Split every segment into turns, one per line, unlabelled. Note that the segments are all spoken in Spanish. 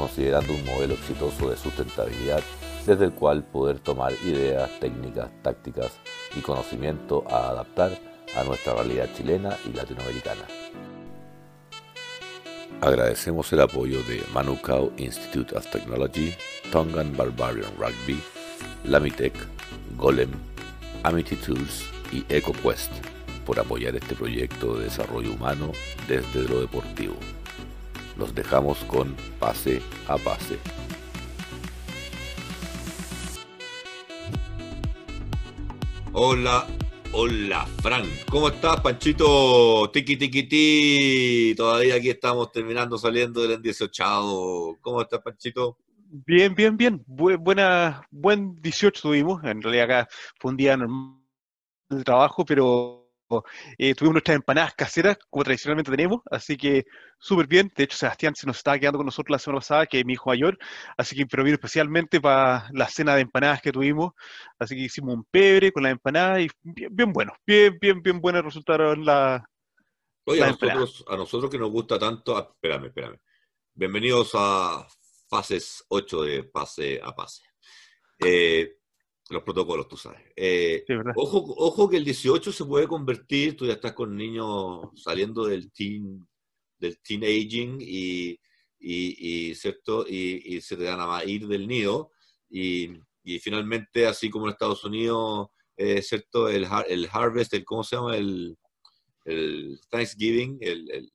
considerando un modelo exitoso de sustentabilidad desde el cual poder tomar ideas, técnicas, tácticas y conocimiento a adaptar a nuestra realidad chilena y latinoamericana. Agradecemos el apoyo de Manukau Institute of Technology, Tongan Barbarian Rugby, Lamitech, Golem, Amity Tools y EcoQuest por apoyar este proyecto de desarrollo humano desde lo deportivo. Los dejamos con pase a pase.
Hola, hola, Fran. ¿Cómo estás, Panchito? Tiki, tiki, ti. Todavía aquí estamos terminando saliendo del 18. ¿Cómo estás, Panchito?
Bien, bien, bien. buena, buen 18 tuvimos. En realidad acá fue un día normal de trabajo, pero eh, tuvimos nuestras empanadas caseras, como tradicionalmente tenemos, así que súper bien. De hecho, Sebastián se nos estaba quedando con nosotros la semana pasada, que es mi hijo mayor, así que pero vino especialmente para la cena de empanadas que tuvimos. Así que hicimos un pebre con las empanadas y bien, bueno, bien, bien, bien buenas resultaron las.
Oye, a nosotros, a nosotros que nos gusta tanto. Ah, espérame, espérame. Bienvenidos a fases 8 de pase a pase. Eh, los protocolos, tú sabes. Eh, ojo, ojo que el 18 se puede convertir, tú ya estás con niños saliendo del teen, del teenaging y, y, ¿cierto? Y, se te van a ir del nido y, finalmente, así como en Estados Unidos, eh, ¿cierto? El, el, harvest, el, ¿cómo se llama? El, el Thanksgiving, el,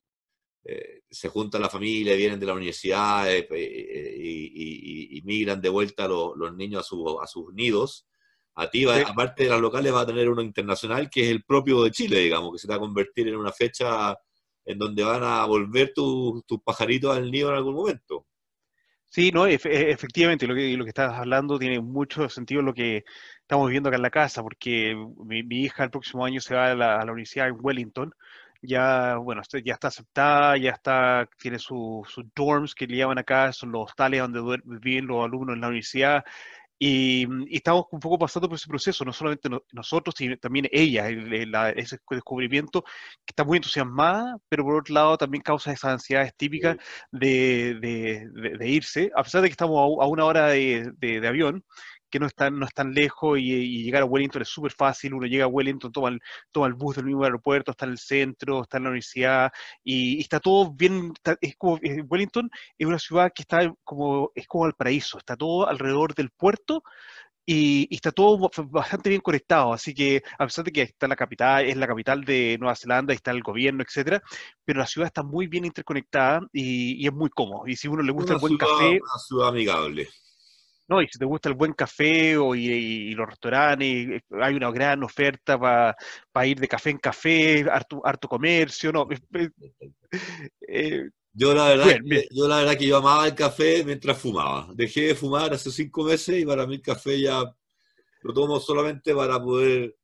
eh, se junta la familia, vienen de la universidad eh, eh, y, migran de vuelta los, niños a, a, sus nidos. A ti, aparte de las locales, va a tener uno internacional que es el propio de Chile, digamos, que se va a convertir en una fecha en donde van a volver tus pajaritos al nido en algún momento.
Sí, no, efectivamente, lo que, lo que estás hablando tiene mucho sentido lo que estamos viviendo acá en la casa, porque mi, hija el próximo año se va a la, a la universidad en Wellington, ya, bueno, ya está aceptada, ya está, tiene sus dorms que le llaman acá, son los hostales donde viven los alumnos en la universidad, y, estamos un poco pasando por ese proceso, no solamente nosotros, sino también ella, ese descubrimiento que está muy entusiasmada, pero por otro lado también causa esas ansiedades típicas de, de, irse, a pesar de que estamos a, una hora de, avión, que no están no están lejos y, llegar a Wellington es súper fácil, uno llega a Wellington, toma el, toma el bus del mismo aeropuerto, está en el centro, está en la universidad y, está todo bien, es como, eh, Wellington es una ciudad que está como, es como el paraíso, está todo alrededor del puerto y, está todo bastante bien conectado, así que a pesar de que está la capital, es la capital de Nueva Zelanda, está el gobierno, etcétera, pero la ciudad está muy bien interconectada y, es muy cómodo. Y si uno le gusta el buen café,
una ciudad amigable.
No, y si te gusta el buen café o, y, los restaurantes, eh, hay una gran oferta para ir de café en café, harto, harto comercio, ¿no?
Eh, yo, la verdad, yo la verdad que yo amaba el café mientras fumaba. Dejé de fumar hace cinco meses y para mí el café ya lo tomo solamente para poder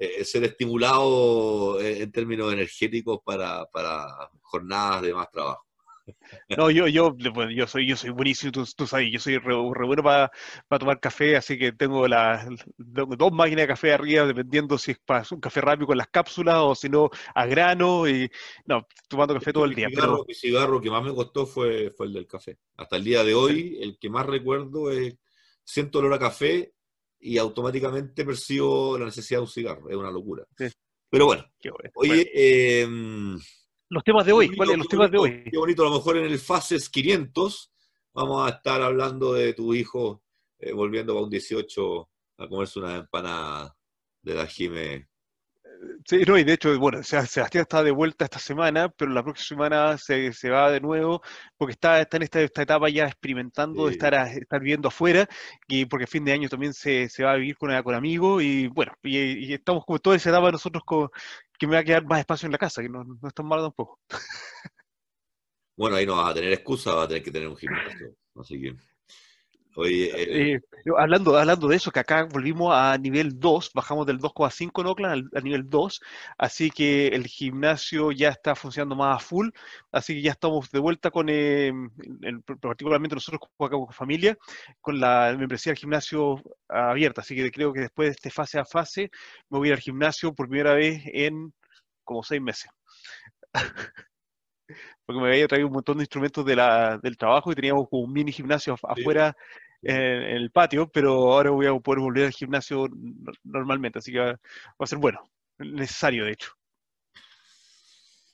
eh, ser estimulado en términos energéticos para, para jornadas de más trabajo.
No, yo, yo, yo soy, yo soy buenísimo, tú, sabes, yo soy re, bueno para tomar café, así que tengo las dos máquinas de café arriba, dependiendo si es para un café rápido con las cápsulas o si no a grano, y no, tomando café todo el día.
Mi cigarro, pero... cigarro que más me costó fue, fue el del café. Hasta el día de hoy, el que más recuerdo es, siento olor a café y automáticamente percibo la necesidad de un cigarro, es una locura. Pero bueno, oye, Eh,
los temas de hoy, ¿cuáles los temas de hoy?
Qué bonito, a lo mejor en el Fases 500 vamos a estar hablando de tu hijo eh, volviendo a un 18 a comerse una empanada de la Jime.
Sí, no, y de hecho, bueno, Sebastián está de vuelta esta semana, pero la próxima semana se, se va de nuevo, porque está, está en esta, esta etapa ya experimentando de estar, estar viviendo afuera, y porque a fin de año también se, se va a vivir con, con amigos, y bueno, y, estamos como toda esa etapa nosotros con, que me va a quedar más espacio en la casa, que no, no es tan malo tampoco.
Bueno, ahí no vas a tener excusa, vas a tener que tener un gimnasio, así que...
Oye, eh, hablando, hablando de eso, que acá volvimos a nivel 2, bajamos del 2,5 en Oakland al, nivel 2, así que el gimnasio ya está funcionando más a full, así que ya estamos de vuelta con, eh, particularmente nosotros como familia, con la membresía del gimnasio abierta, así que creo que después de este fase a fase me voy a ir al gimnasio por primera vez en como seis meses. porque me había traído un montón de instrumentos de la, del trabajo y teníamos como un mini gimnasio afuera en, el patio, pero ahora voy a poder volver al gimnasio normalmente, así que va, a ser bueno, necesario de hecho.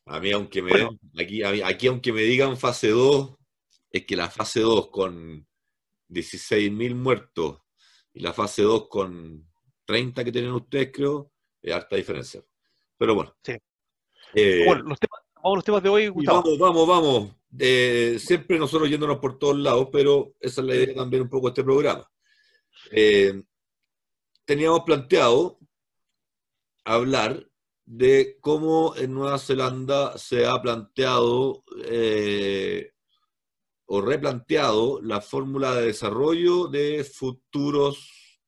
A mí, aunque me aquí, aquí, aunque me digan fase 2, es que la fase 2 con 16.000 muertos y la fase 2 con 30 que tienen ustedes, creo, es harta diferencia. Pero bueno.
Sí. Eh, bueno, los temas, vamos a los temas de hoy,
Gustavo. Vamos, vamos, vamos. Eh, siempre nosotros yéndonos por todos lados, pero esa es la idea también un poco de este programa. Eh, teníamos planteado hablar de cómo en Nueva Zelanda se ha planteado eh, o replanteado la fórmula de desarrollo de futuros,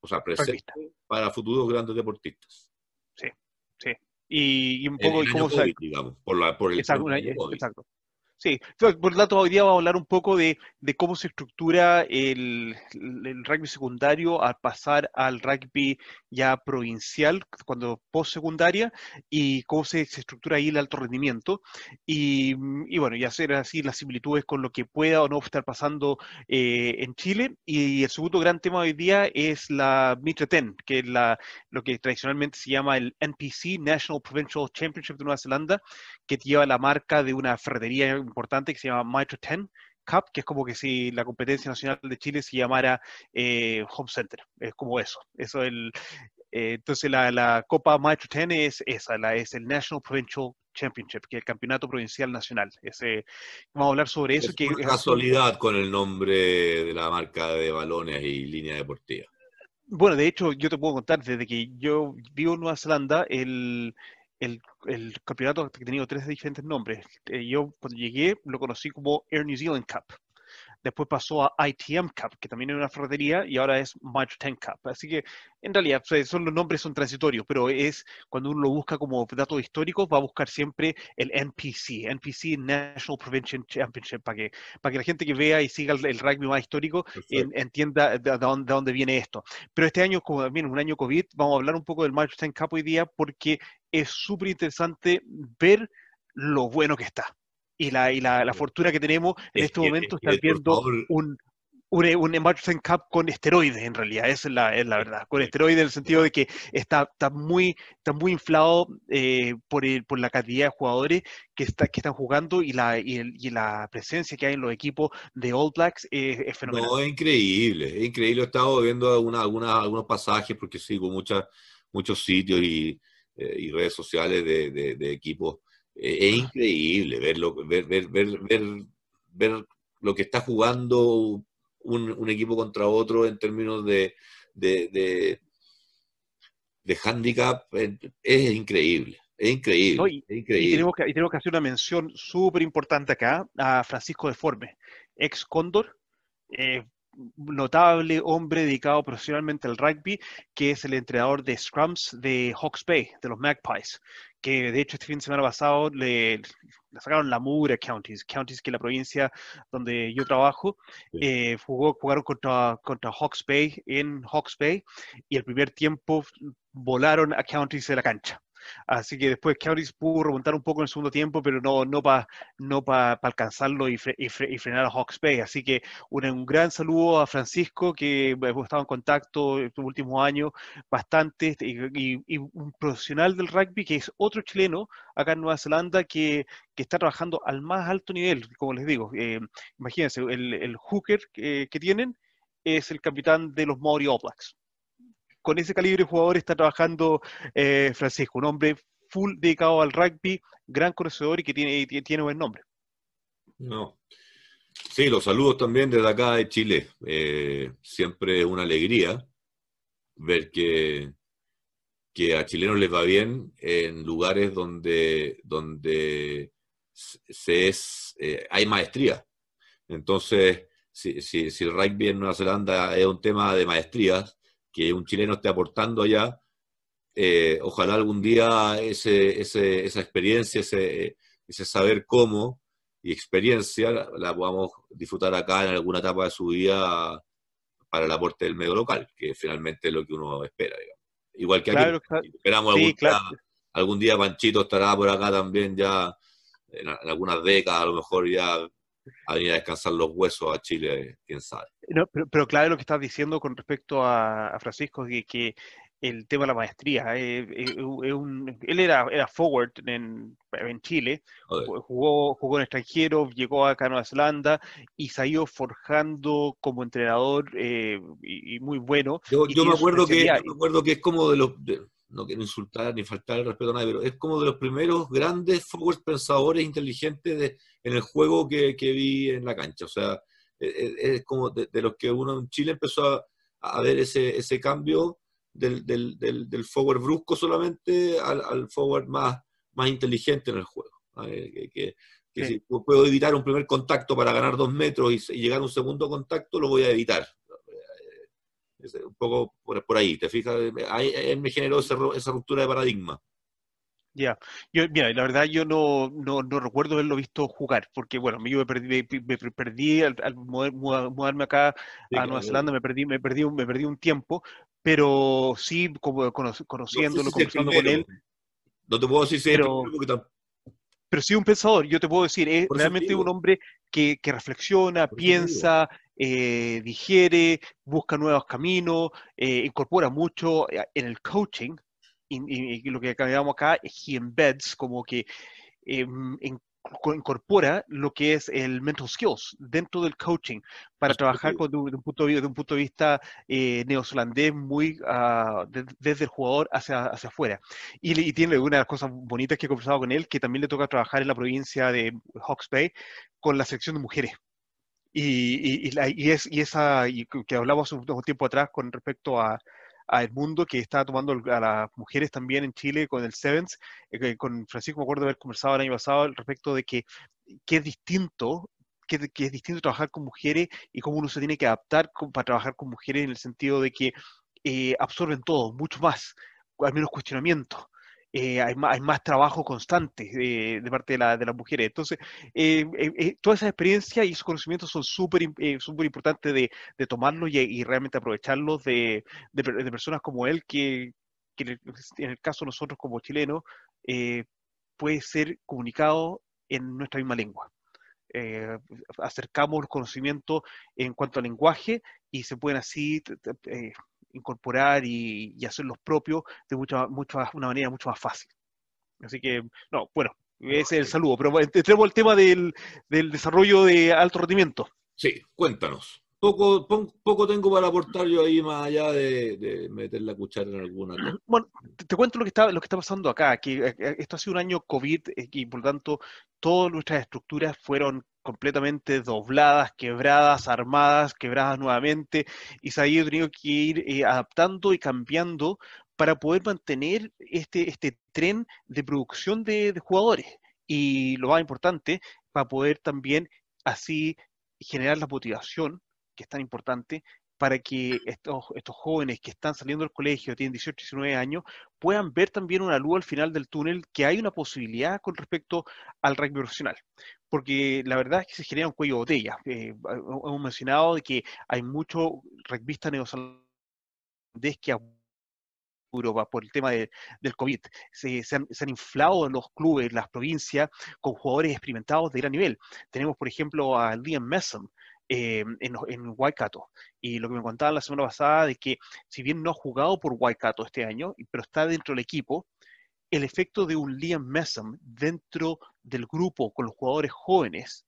o sea, presentes para futuros grandes deportistas.
Y, un poco cómo
se... digamos, por, la, por el
exacto, exacto. Sí, por lo tanto, hoy día vamos a hablar un poco de, cómo se estructura el, rugby secundario al pasar al rugby ya provincial, cuando post-secundaria, y cómo se, estructura ahí el alto rendimiento. Y, bueno, y hacer así las similitudes con lo que pueda o no estar pasando eh, en Chile. Y el segundo gran tema hoy día es la Mitre 10, que es la, lo que tradicionalmente se llama el NPC, National Provincial Championship de Nueva Zelanda, que lleva la marca de una ferretería importante que se llama Mitro 10 Cup, que es como que si la competencia nacional de Chile se llamara eh, Home Center. Es como eso. Eso el, eh, entonces la, la, Copa Mitro 10 es esa, la, es el National Provincial Championship, que es el campeonato provincial nacional. Ese, vamos a hablar sobre eso.
Es que, casualidad con el nombre de la marca de balones y línea deportiva.
Bueno, de hecho, yo te puedo contar, desde que yo vivo en Nueva Zelanda, el, el, el, campeonato ha tenido tres diferentes nombres. Eh, yo cuando llegué lo conocí como Air New Zealand Cup. Después pasó a ITM Cup, que también es una ferretería, y ahora es Mitro 10 Cup. Así que, en realidad, son los nombres son transitorios, pero es cuando uno lo busca como datos históricos, va a buscar siempre el NPC, NPC National Prevention Championship, para que, para que la gente que vea y siga el, rugby más histórico entienda de, dónde, de, dónde, viene esto. Pero este año, como también un año COVID, vamos a hablar un poco del Mitro 10 Cup hoy día, porque es súper interesante ver lo bueno que está y la, y la, la fortuna que tenemos en este momento está viendo un, un, un Emerging Cup con esteroides, en realidad, esa es la, es la verdad, con esteroides en el sentido de que está, está, muy, está muy inflado eh, por, el, por la cantidad de jugadores que, está, que están jugando y la, y, el, y la presencia que hay en los equipos de All Blacks es, fenomenal.
No, es increíble, es increíble. He estado viendo alguna, alguna, algunos pasajes porque sigo muchas, muchos sitios y, eh, y redes sociales de, de, de equipos es increíble verlo, ver, ver, ver, ver, ver lo que está jugando un, equipo contra otro en términos de, de, de, handicap. Es, increíble. Es increíble. y,
tenemos que, tenemos que hacer una mención súper importante acá a Francisco Deforme, ex Cóndor, eh, notable hombre dedicado profesionalmente al rugby, que es el entrenador de Scrums de Hawke's Bay, de los Magpies, que de hecho este fin de semana pasado le, sacaron la Mura Counties, Counties que es la provincia donde yo trabajo, eh, jugó, jugaron contra, contra Hawke's Bay en Hawke's Bay y el primer tiempo volaron a Counties de la cancha. Así que después Cowboys pudo remontar un poco en el segundo tiempo, pero no, no para no alcanzarlo y, frenar a Hawks Bay. Así que un, gran saludo a Francisco, que hemos estado en contacto en estos últimos años bastante, y, un profesional del rugby que es otro chileno acá en Nueva Zelanda que, está trabajando al más alto nivel, como les digo. Eh, imagínense, el, hooker que, que tienen es el capitán de los Maori All Blacks con ese calibre de jugador está trabajando eh, Francisco, un hombre full dedicado al rugby, gran conocedor y que tiene, tiene buen nombre.
No. Sí, los saludos también desde acá de Chile. Eh, siempre una alegría ver que, que a chilenos les va bien en lugares donde, donde se es, eh, hay maestría. Entonces, si, si, si, el rugby en Nueva Zelanda es un tema de maestrías, que un chileno esté aportando allá, eh, ojalá algún día ese, ese, esa experiencia, ese, ese saber cómo y experiencia la, podamos disfrutar acá en alguna etapa de su vida para el aporte del medio local, que finalmente es lo que uno espera. Igual que aquí, esperamos algún, día Panchito estará por acá también ya en, algunas décadas, a lo mejor ya a venir a descansar los huesos a Chile, quién sabe.
Pero, claro lo que estás diciendo con respecto a, Francisco, que, que el tema de la maestría. Eh, eh, él era, era forward en, en Chile, jugó, jugó en extranjero, llegó acá a Nueva Zelanda y se ha ido forjando como entrenador eh, y, muy bueno.
Yo, me acuerdo que, me acuerdo que es como de los... no quiero insultar ni faltar el respeto a nadie, pero es como de los primeros grandes forward pensadores inteligentes de, en el juego que, que, vi en la cancha. O sea, es, como de, los que uno en Chile empezó a, a ver ese, ese cambio del, del, del, forward brusco solamente al, forward más, más inteligente en el juego. Que, si puedo evitar un primer contacto para ganar dos metros y, llegar a un segundo contacto, lo voy a evitar. Eh, un poco por, por ahí, ¿te fijas? Ahí, me generó esa, esa ruptura de paradigma.
Ya, yo, mira, la verdad yo no, no, no, recuerdo haberlo visto jugar, porque bueno, yo me perdí, me, perdí al, mudarme acá a Nueva Zelanda, me perdí, me perdí, me perdí un tiempo, pero sí como conociéndolo, conversando con él.
No te puedo decir si pero,
pero sí un pensador, yo te puedo decir, es realmente un hombre que, que reflexiona, piensa, eh, digiere, busca nuevos caminos, eh, incorpora mucho eh, en el coaching, y, lo que cambiamos acá es he embeds, como que em, incorpora lo que es el mental skills dentro del coaching para trabajar con, de, un punto de, de, un punto de vista eh, neozelandés muy uh, desde el jugador hacia, hacia afuera. Y, tiene una de las cosas bonitas que he conversado con él, que también le toca trabajar en la provincia de Hawke's Bay con la sección de mujeres. Y, y, y, es, y esa que hablamos un tiempo atrás con respecto a, al mundo que está tomando a las mujeres también en Chile con el Sevens. Eh, con Francisco me acuerdo de haber conversado el año pasado al respecto de que, que es distinto que, es distinto trabajar con mujeres y cómo uno se tiene que adaptar para trabajar con mujeres en el sentido de que eh, absorben todo, mucho más, al menos cuestionamiento. Eh, hay, más, hay, más, trabajo constante de parte de, la, de, las mujeres. Entonces, eh, eh, toda esa experiencia y esos conocimientos son súper súper importantes de, tomarlos y, realmente aprovecharlos de, de, personas como él, que, en el caso de nosotros como chilenos, puede ser comunicado en nuestra misma lengua. acercamos los conocimientos en cuanto al lenguaje y se pueden así incorporar y, y hacerlos propios de mucha, mucho, una manera mucho más fácil. Así que, no, bueno, ese es el saludo, pero entremos al tema del, del desarrollo de alto rendimiento.
Sí, cuéntanos. Poco, poco tengo para aportar yo ahí más allá de, meter la cuchara en alguna cosa.
Bueno, te, cuento lo que está, lo que está pasando acá, que eh, eh, esto ha sido un año COVID eh, y por lo tanto todas nuestras estructuras fueron completamente dobladas, quebradas, armadas, quebradas nuevamente, y se ha ido tenido que ir adaptando y cambiando para poder mantener este, este tren de producción de, de jugadores. Y lo más importante, para poder también así generar la motivación que es tan importante para que estos, estos jóvenes que están saliendo del colegio, tienen 18, 19 años, puedan ver también una luz al final del túnel, que hay una posibilidad con respecto al rugby profesional. Porque la verdad es que se genera un cuello de botella. Eh, hemos mencionado de que hay muchos rugbyistas neozelandeses que Europa por el tema del COVID. Se, han, se, han, inflado los clubes, las provincias, con jugadores experimentados de gran nivel. Tenemos, por ejemplo, a Liam Messon, eh, en, en, Waikato. Y lo que me contaban la semana pasada de que si bien no ha jugado por Waikato este año, pero está dentro del equipo, el efecto de un Liam Messam dentro del grupo con los jugadores jóvenes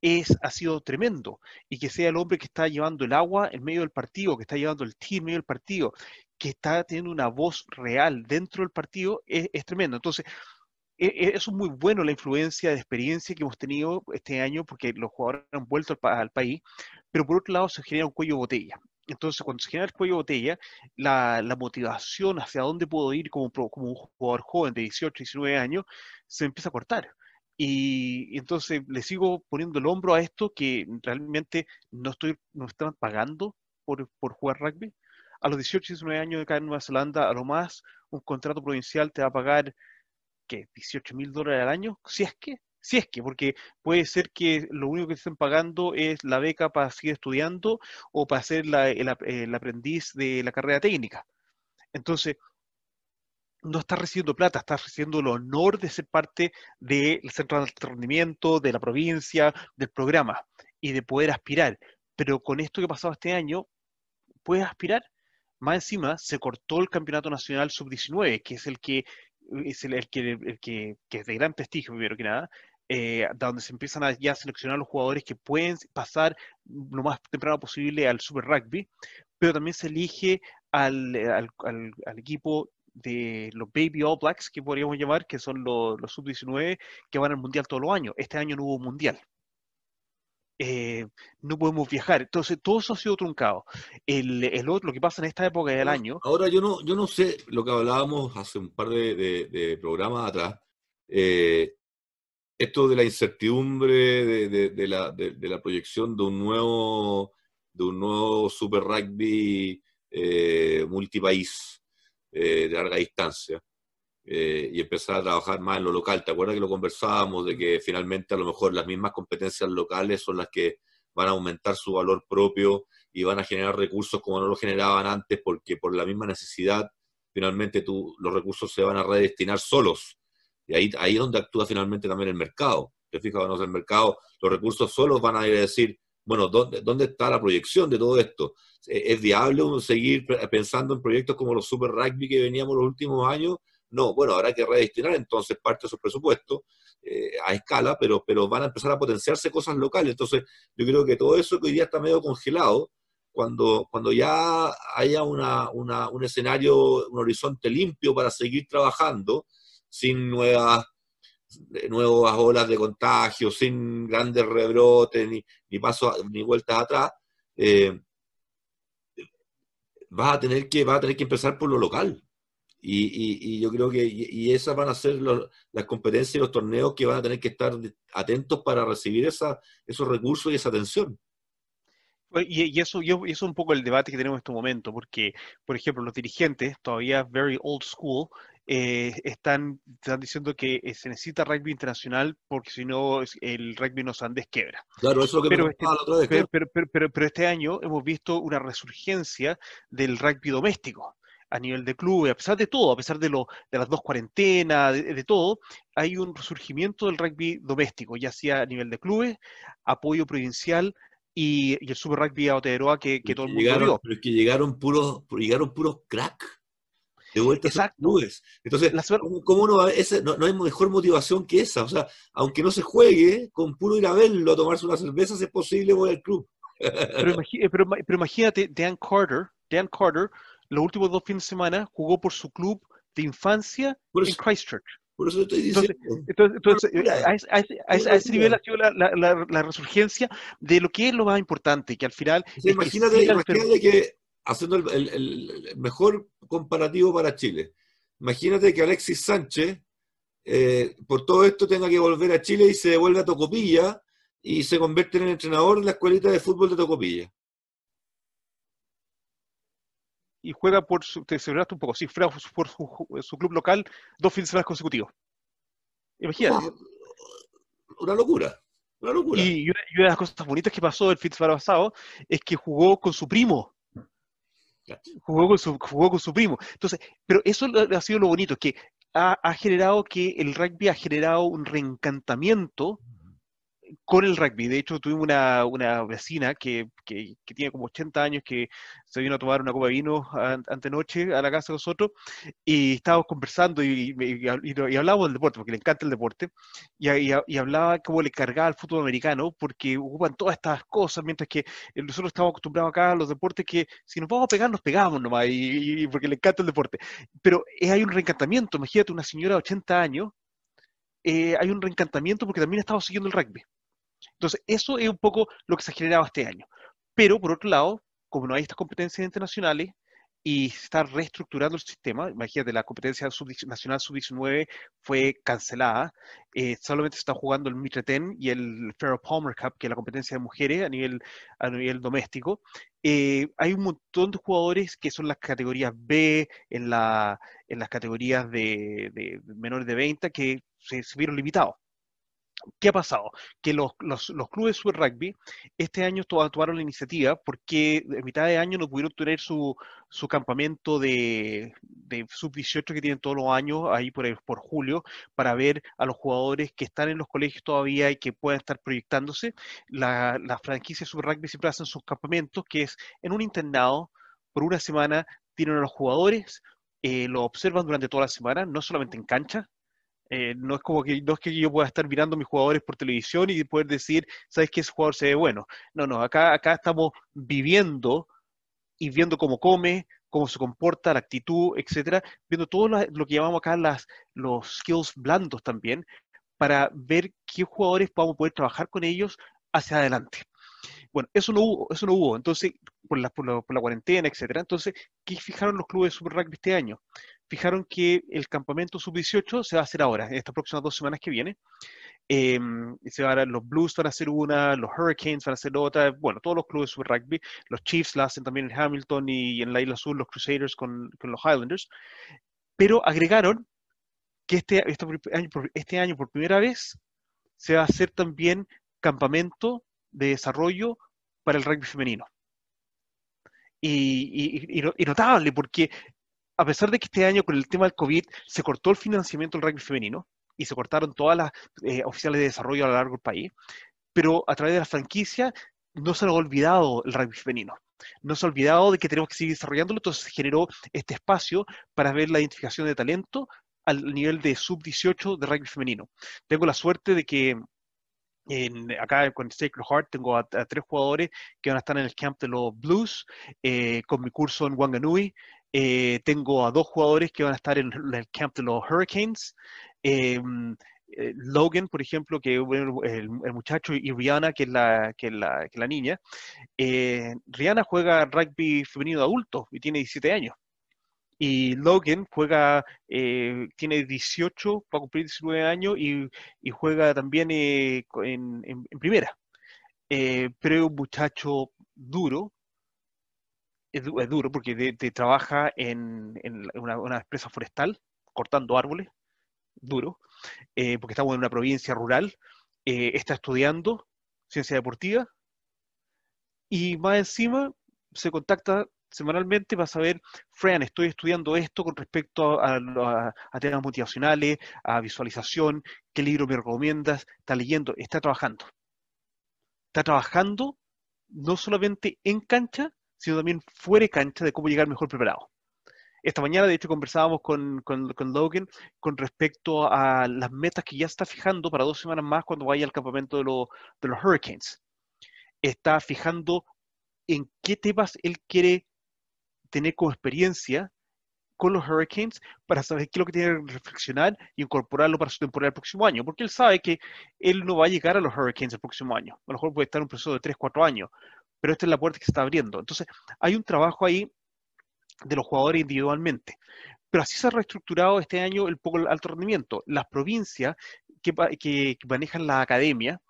es, ha sido tremendo. Y que sea el hombre que está llevando el agua en medio del partido, que está llevando el team en medio del partido, que está teniendo una voz real dentro del partido, es, es tremendo. Entonces, es muy bueno la influencia de experiencia que hemos tenido este año porque los jugadores han vuelto al, país, pero por otro lado se genera un cuello de botella. Entonces, cuando se genera el cuello de botella, la, motivación hacia dónde puedo ir como, como un jugador joven de 18, 19 años se empieza a cortar. Y, entonces le sigo poniendo el hombro a esto que realmente no estoy, no están pagando por, por jugar rugby. A los 18, 19 años de acá en Nueva Zelanda, a lo más, un contrato provincial te va a pagar, ¿qué? 18 mil dólares al año, si es que, si es que, porque puede ser que lo único que estén pagando es la beca para seguir estudiando o para ser el, aprendiz de la carrera técnica. Entonces, no estás recibiendo plata, estás recibiendo el honor de ser parte del centro de alto rendimiento, de la provincia, del programa y de poder aspirar. Pero con esto que ha pasado este año, puedes aspirar. Más encima, se cortó el campeonato nacional sub-19, que es el que es el, que, el que, es de gran prestigio, primero que nada, eh, donde se empiezan a ya seleccionar los jugadores que pueden pasar lo más temprano posible al Super Rugby, pero también se elige al, al, al equipo de los Baby All Blacks, que podríamos llamar, que son los, los sub-19 que van al Mundial todos los años. Este año no hubo Mundial. Eh, no podemos viajar. Entonces, todo eso ha sido truncado. El, el otro, lo que pasa en esta época del año.
Ahora, yo no, yo no sé lo que hablábamos hace un par de, programas atrás. Eh, esto de la incertidumbre de, la, de, la, proyección de un nuevo, de un nuevo Super Rugby eh, multipaís. Eh, de larga distancia eh, y empezar a trabajar más en lo local. ¿Te acuerdas que lo conversábamos de que finalmente a lo mejor las mismas competencias locales son las que van a aumentar su valor propio y van a generar recursos como no lo generaban antes porque por la misma necesidad finalmente tú, los recursos se van a redestinar solos. Y ahí, ahí es donde actúa finalmente también el mercado. Te fijas, el mercado, los recursos solos van a decir, bueno, ¿dónde, ¿dónde está la proyección de todo esto? ¿Es viable seguir pensando en proyectos como los Super Rugby que veníamos los últimos años? No, bueno, habrá que redestinar entonces parte de esos presupuestos eh, a escala, pero, pero van a empezar a potenciarse cosas locales. Entonces, yo creo que todo eso que hoy día está medio congelado, cuando, cuando ya haya una, una, un escenario, un horizonte limpio para seguir trabajando, sin nuevas nuevas olas de contagio, sin grandes rebrotes, ni, ni pasos, ni vueltas atrás, eh, vas a tener que, a tener que empezar por lo local. Y, yo creo que y, esas van a ser las competencias y los torneos que van a tener que estar atentos para recibir esa, esos recursos y esa atención.
Y, eso, y eso es un poco el debate que tenemos en este momento, porque, por ejemplo, los dirigentes, todavía very old school, eh, están, están diciendo que eh, se necesita rugby internacional porque si no el rugby nos han desquebra.
Claro, eso es lo que
pero, este, la otra vez, pero, pero, pero, este año hemos visto una resurgencia del rugby doméstico a nivel de clubes, a pesar de todo, a pesar de, lo, de las dos cuarentenas, de, todo, hay un resurgimiento del rugby doméstico, ya sea a nivel de clubes, apoyo provincial y, el Super Rugby a Aotearoa que, que todo el mundo
llegaron,
vio.
Pero es que llegaron puros, llegaron puros crack de vuelta a clubes. Entonces, ¿cómo, no, no, hay mejor motivación que esa? O sea, aunque no se juegue, con puro ir a verlo, a tomarse una cerveza, si es posible, voy al club.
Pero, imagínate, Dan Carter, Dan Carter, los últimos dos fines de semana jugó por su club de infancia en Christchurch.
Por eso estoy diciendo.
Entonces, a, ese nivel ha sido la, resurgencia de lo que es lo más importante, que al final...
imagínate, imagínate que haciendo el, mejor comparativo para Chile. Imagínate que Alexis Sánchez, eh, por todo esto, tenga que volver a Chile y se devuelve a Tocopilla y se convierte en entrenador de la escuelita de fútbol de Tocopilla.
Y juega por su, te un poco, si fuera por su, club local dos fines de semana consecutivos. Imagínate.
Una, locura. Una locura.
Y, una, de las cosas bonitas que pasó el fin de semana pasado es que jugó con su primo Jugó con, su, jugó con su primo. Entonces, pero eso ha sido lo bonito, que ha, ha generado que el rugby ha generado un reencantamiento con el rugby. De hecho, tuvimos una, una vecina que, que, tiene como 80 años que se vino a tomar una copa de vino antenoche a la casa de nosotros y estábamos conversando y, y, hablábamos del deporte, porque le encanta el deporte, y, hablaba cómo le cargaba al fútbol americano, porque ocupan todas estas cosas, mientras que nosotros estamos acostumbrados acá a los deportes que si nos vamos a pegar, nos pegamos nomás, y, porque le encanta el deporte. Pero hay un reencantamiento, imagínate una señora de 80 años, eh, hay un reencantamiento porque también estaba siguiendo el rugby. Entonces, eso es un poco lo que se ha generado este año. Pero, por otro lado, como no hay estas competencias internacionales, y se está reestructurando el sistema. Imagínate, la competencia nacional sub-19 fue cancelada. Eh, solamente se está jugando el Mitre 10 y el Farrell Palmer Cup, que es la competencia de mujeres a nivel, a nivel doméstico. Eh, hay un montón de jugadores que son las categorías B, en, la, en las categorías de, de menores de 20, que se vieron limitados. ¿Qué ha pasado? Que los, los, los clubes Super Rugby este año tomaron la iniciativa porque a mitad de año no pudieron tener su, su campamento de, de sub-18 que tienen todos los años, ahí por, por julio, para ver a los jugadores que están en los colegios todavía y que puedan estar proyectándose. La, la franquicia Super Rugby siempre hacen sus campamentos, que es en un internado, por una semana, tienen a los jugadores, eh, lo observan durante toda la semana, no solamente en cancha, eh, no es como que no es que yo pueda estar mirando a mis jugadores por televisión y poder decir, ¿sabes qué ese jugador se ve bueno? No, no, acá, acá estamos viviendo y viendo cómo come, cómo se comporta, la actitud, etcétera, viendo todo lo, que llamamos acá las, los skills blandos también, para ver qué jugadores vamos a poder trabajar con ellos hacia adelante. Bueno, eso no hubo, eso no hubo, entonces, por la, por la, por la cuarentena, etcétera. Entonces, ¿qué fijaron los clubes de Super Rugby este año? Fijaron que el campamento sub-18 se va a hacer ahora, en estas próximas dos semanas que vienen. Em, se van los Blues van a hacer una, los Hurricanes van a hacer otra, bueno, todos los clubes de rugby, los Chiefs la hacen también en Hamilton y en la Isla Sur los Crusaders con, los Highlanders, pero agregaron que este, este, año, por primera vez se va a hacer también campamento de desarrollo para el rugby femenino. Y, notable, porque a pesar de que este año con el tema del COVID se cortó el financiamiento del rugby femenino y se cortaron todas las eh, oficiales de desarrollo a lo largo del país, pero a través de la franquicia no se ha olvidado el rugby femenino. No se ha olvidado de que tenemos que seguir desarrollándolo, entonces se generó este espacio para ver la identificación de talento al nivel de sub-18 de rugby femenino. Tengo la suerte de que acá con Sacred Heart tengo a, tres jugadores que van a estar en el camp de los Blues, eh, con mi curso en Wanganui, eh, tengo a dos jugadores que van a estar en, el camp de los Hurricanes. Em, eh, Logan, por ejemplo, que el, el, muchacho, y Rihanna, que es la, que la, que la niña. Eh, Rihanna juega rugby femenino adulto y tiene 17 años. Y Logan juega, tiene 18, va a cumplir 19 años y, y juega también en, primera. pero es un muchacho duro, es, duro porque te, trabaja en, una, empresa forestal, cortando árboles, duro, eh, porque estamos en una provincia rural, eh, está estudiando ciencia deportiva y más encima se contacta semanalmente para saber, Fran, estoy estudiando esto con respecto a, a, temas motivacionales, a visualización, qué libro me recomiendas, está leyendo, está trabajando. Está trabajando no solamente en cancha, sino también fuera de cancha de cómo llegar mejor preparado. Esta mañana, de hecho, conversábamos con, con, Logan con respecto a las metas que ya está fijando para dos semanas más cuando vaya al campamento de, de los Hurricanes. Está fijando en qué temas él quiere tener como experiencia con los Hurricanes para saber qué es lo que tiene que reflexionar y incorporarlo para su temporada del próximo año, porque él sabe que él no va a llegar a los Hurricanes el próximo año. A lo mejor puede estar en un proceso de 3, 4 años, pero esta es la puerta que se está abriendo. Entonces, hay un trabajo ahí de los jugadores individualmente. Pero así se ha reestructurado este año el poco alto rendimiento. Las provincias que, manejan la academia,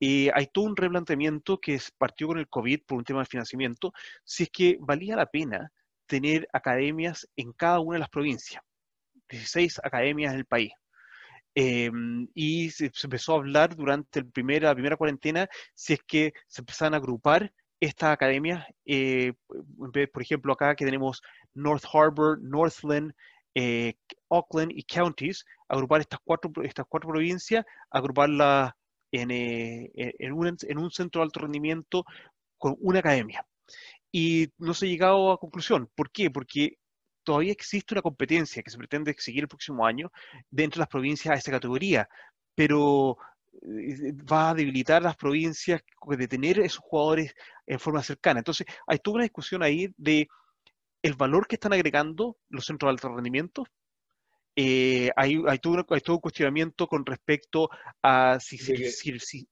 eh, hay todo un replanteamiento que partió con el COVID por un tema de financiamiento, si es que valía la pena tener academias en cada una de las provincias. 16 academias en el país. Em, y se, empezó a hablar durante el la primera cuarentena si es que se empezaban a agrupar esta academia, eh, por ejemplo, acá que tenemos North Harbor, Northland, eh, Auckland y Counties, agrupar estas cuatro, estas cuatro provincias, agruparlas en, eh, en, un, en un centro de alto rendimiento con una academia. Y no se ha llegado a conclusión. ¿Por qué? Porque todavía existe una competencia que se pretende seguir el próximo año dentro de las provincias a esta categoría, pero va a debilitar las provincias de tener esos jugadores en forma cercana. Entonces, hay toda una discusión ahí de el valor que están agregando los centros de alto rendimiento. Eh, hay, hay, todo, hay, todo, un cuestionamiento con respecto a si, si, si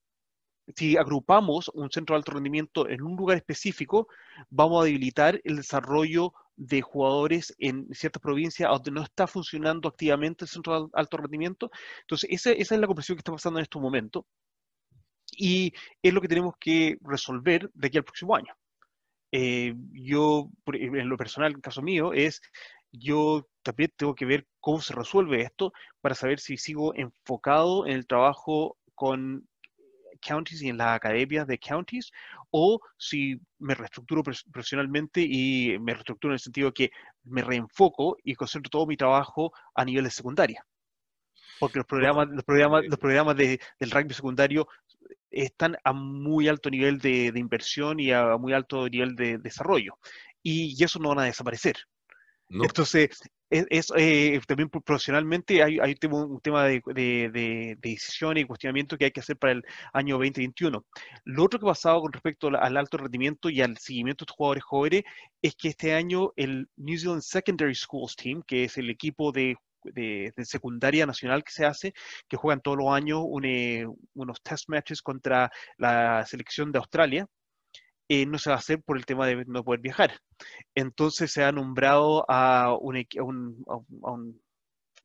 agrupamos un centro de alto rendimiento en un lugar específico, vamos a debilitar el desarrollo de jugadores en ciertas provincias donde no está funcionando activamente el centro de alto rendimiento. Entonces, esa, esa es la comprensión que está pasando en estos momentos y es lo que tenemos que resolver de aquí al próximo año. Eh, yo, en lo personal, en el caso mío, es yo también tengo que ver cómo se resuelve esto para saber si sigo enfocado en el trabajo con counties y en las academias de counties, o si me reestructuro profesionalmente y me reestructuro en el sentido que me reenfoco y concentro todo mi trabajo a nivel de secundaria. Porque los programas, los programas, los programas de, del rugby secundario están a muy alto nivel de, inversión y a muy alto nivel de desarrollo. Y, eso no van a desaparecer. Entonces, es, eh, también profesionalmente hay, un tema de, decisión y cuestionamiento que hay que hacer para el año 2021. Lo otro que ha pasado con respecto al alto rendimiento y al seguimiento de jugadores jóvenes es que este año el New Zealand Secondary Schools Team, que es el equipo de de, secundaria nacional que se hace, que juegan todos los años unos test matches contra la selección de Australia, eh, no se va a hacer por el tema de no poder viajar. Entonces se ha nombrado a un, un,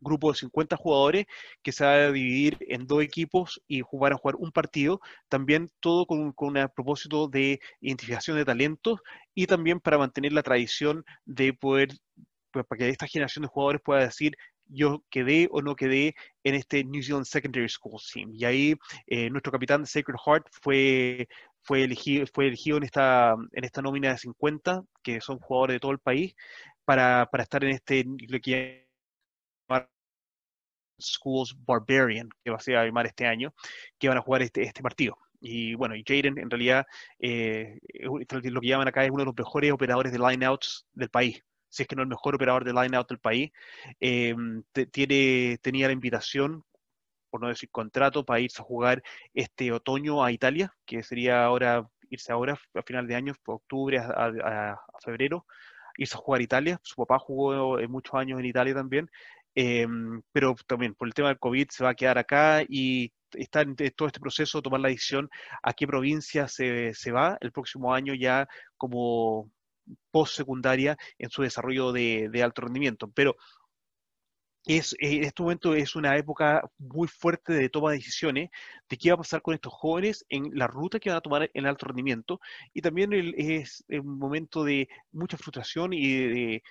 grupo de 50 jugadores que se va a dividir en dos equipos y jugar a jugar un partido, también todo con, con un propósito de identificación de talentos y también para mantener la tradición de poder, pues, para que esta generación de jugadores pueda decir, yo quedé o no quedé en este New Zealand Secondary School Team. Y ahí eh, nuestro capitán Sacred Heart fue, fue, elegido, fue elegido en esta, en esta nómina de 50, que son jugadores de todo el país, para, para estar en este, lo Schools Barbarian, que va a ser a llamar este año, que van a jugar este, este partido. Y bueno, y Jaden en realidad eh, lo que llaman acá es uno de los mejores operadores de lineouts del país si es que no el mejor operador de line-out del país, eh, tiene, tenía la invitación, por no decir contrato, para irse a jugar este otoño a Italia, que sería ahora irse ahora a final de año, octubre a, febrero, irse a jugar a Italia. Su papá jugó muchos años en Italia también, eh, pero también por el tema del COVID se va a quedar acá y está en todo este proceso, tomar la decisión a qué provincia se, se va el próximo año ya como post-secundaria en su desarrollo de, alto rendimiento. Pero es, eh, en este momento es una época muy fuerte de toma de decisiones de qué va a pasar con estos jóvenes en la ruta que van a tomar en alto rendimiento y también es un momento de mucha frustración y de,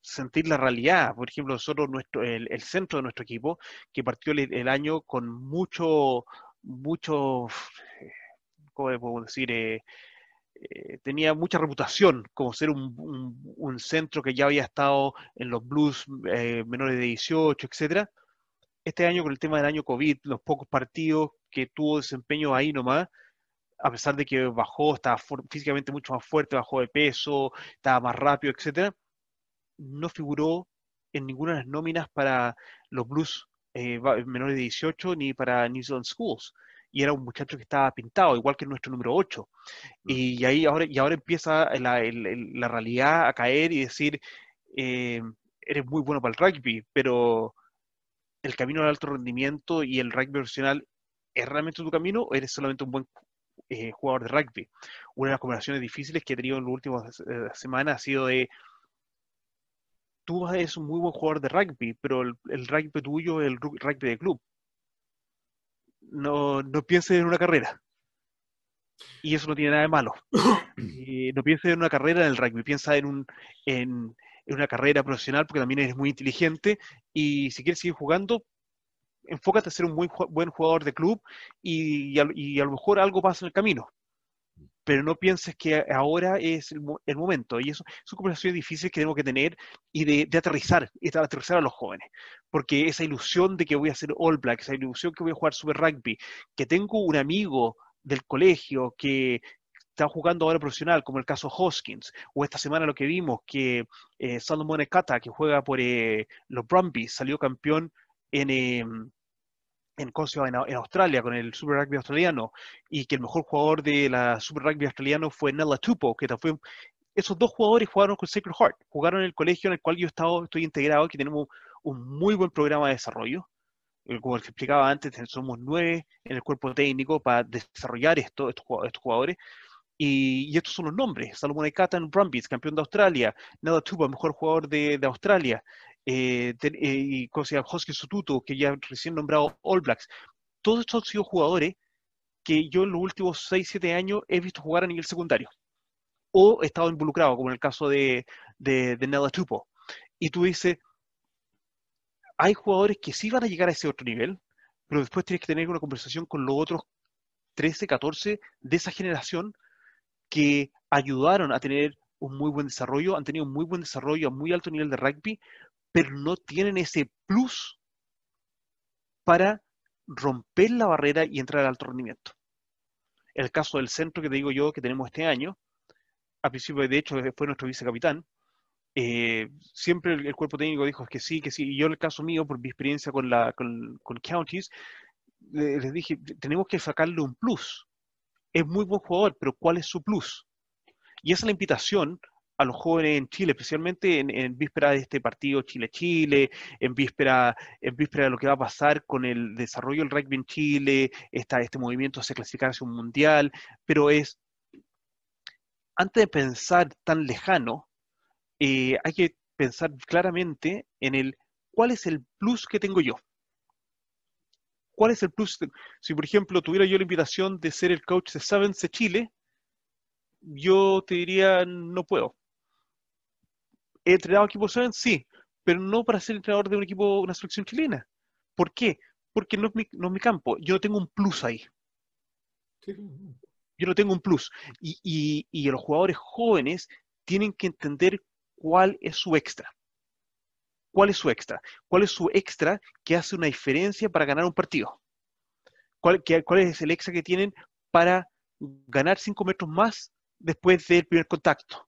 sentir la realidad. Por ejemplo, nosotros, nuestro, el, centro de nuestro equipo, que partió el, año con mucho, mucho, ¿cómo podemos decir? Eh, eh, tenía mucha reputación como ser un, centro que ya había estado en los blues eh, menores de 18, etcétera. Este año, con el tema del año COVID, los pocos partidos que tuvo desempeño ahí nomás, a pesar de que bajó, estaba físicamente mucho más fuerte, bajó de peso, estaba más rápido, etcétera, no figuró en ninguna de las nóminas para los blues eh, menores de 18 ni para New Zealand Schools y era un muchacho que estaba pintado, igual que nuestro número 8. Mm. Y, ahí ahora, y ahora empieza la, la realidad a caer y decir, eh, eres muy bueno para el rugby, pero el camino al alto rendimiento y el rugby profesional, ¿es realmente tu camino o eres solamente un buen eh, jugador de rugby? Una de las conversaciones difíciles que he tenido en las últimas eh, semanas ha sido de, tú eres un muy buen jugador de rugby, pero el, el rugby tuyo es el rugby de club no, no pienses en una carrera. Y eso no tiene nada de malo. no pienses en una carrera en el rugby, piensa en, un, en, una carrera profesional porque también eres muy inteligente y si quieres seguir jugando, enfócate a ser un muy, buen jugador de club y, y, a, lo mejor algo pasa en el camino pero no pienses que ahora es el, momento. Y eso son conversaciones difíciles que tenemos que tener y de, aterrizar, y de aterrizar a los jóvenes. Porque esa ilusión de que voy a ser All Black, esa ilusión que voy a jugar Super Rugby, que tengo un amigo del colegio que está jugando ahora profesional, como el caso Hoskins, o esta semana lo que vimos, que eh, Salomón que juega por eh, los Brumbies, salió campeón en, em, en, en, Australia con el Super Rugby australiano y que el mejor jugador de la Super Rugby australiano fue Nella Tupo, que fue esos dos jugadores jugaron con Sacred Heart, jugaron en el colegio en el cual yo estado, estoy integrado, que tenemos un muy buen programa de desarrollo. como les explicaba antes, somos nueve en el cuerpo técnico para desarrollar esto, estos, jugadores. Y, estos son los nombres. Salomon Aikata en Brumbies, campeón de Australia. Nada Tuba, mejor jugador de, Australia. Eh, eh, cosa Hosky Sututo, que ya recién nombrado All Blacks. Todos estos han sido jugadores que yo en los últimos 6, 7 años he visto jugar a nivel secundario. O he estado involucrado, como en el caso de, de, de Nella Tupo. Y tú dices, hay jugadores que sí van a llegar a ese otro nivel, pero después tienes que tener una conversación con los otros 13, 14 de esa generación que ayudaron a tener un muy buen desarrollo, han tenido un muy buen desarrollo a muy alto nivel de rugby, pero no tienen ese plus para romper la barrera y entrar al alto rendimiento. El caso del centro que te digo yo que tenemos este año, a principio de hecho fue nuestro vicecapitán, eh, siempre el, cuerpo técnico dijo que sí, que sí. Y yo el caso mío, por mi experiencia con, la, con, Counties, les dije, tenemos que sacarle un plus. Es muy buen jugador, pero ¿cuál es su plus? Y esa es la invitación a los jóvenes en Chile, especialmente en, víspera de este partido Chile-Chile, en víspera, en víspera de lo que va a pasar con el desarrollo del rugby en Chile, está este movimiento hacia clasificar hacia un mundial, pero es, antes de pensar tan lejano, eh, hay que pensar claramente en el cuál es el plus que tengo yo. ¿Cuál es el plus? Si, por ejemplo, tuviera yo la invitación de ser el coach de Sevens de Chile, yo te diría, no puedo. ¿He entrenado equipo Sevens? Sí, pero no para ser entrenador de un equipo, una selección chilena. ¿Por qué? Porque no es mi, no es mi campo. Yo no tengo un plus ahí. Yo no tengo un plus. Y, y, y los jugadores jóvenes tienen que entender cuál es su extra. ¿Cuál es su extra? ¿Cuál es su extra que hace una diferencia para ganar un partido? ¿Cuál, cuál es el extra que tienen para ganar cinco metros más después del primer contacto?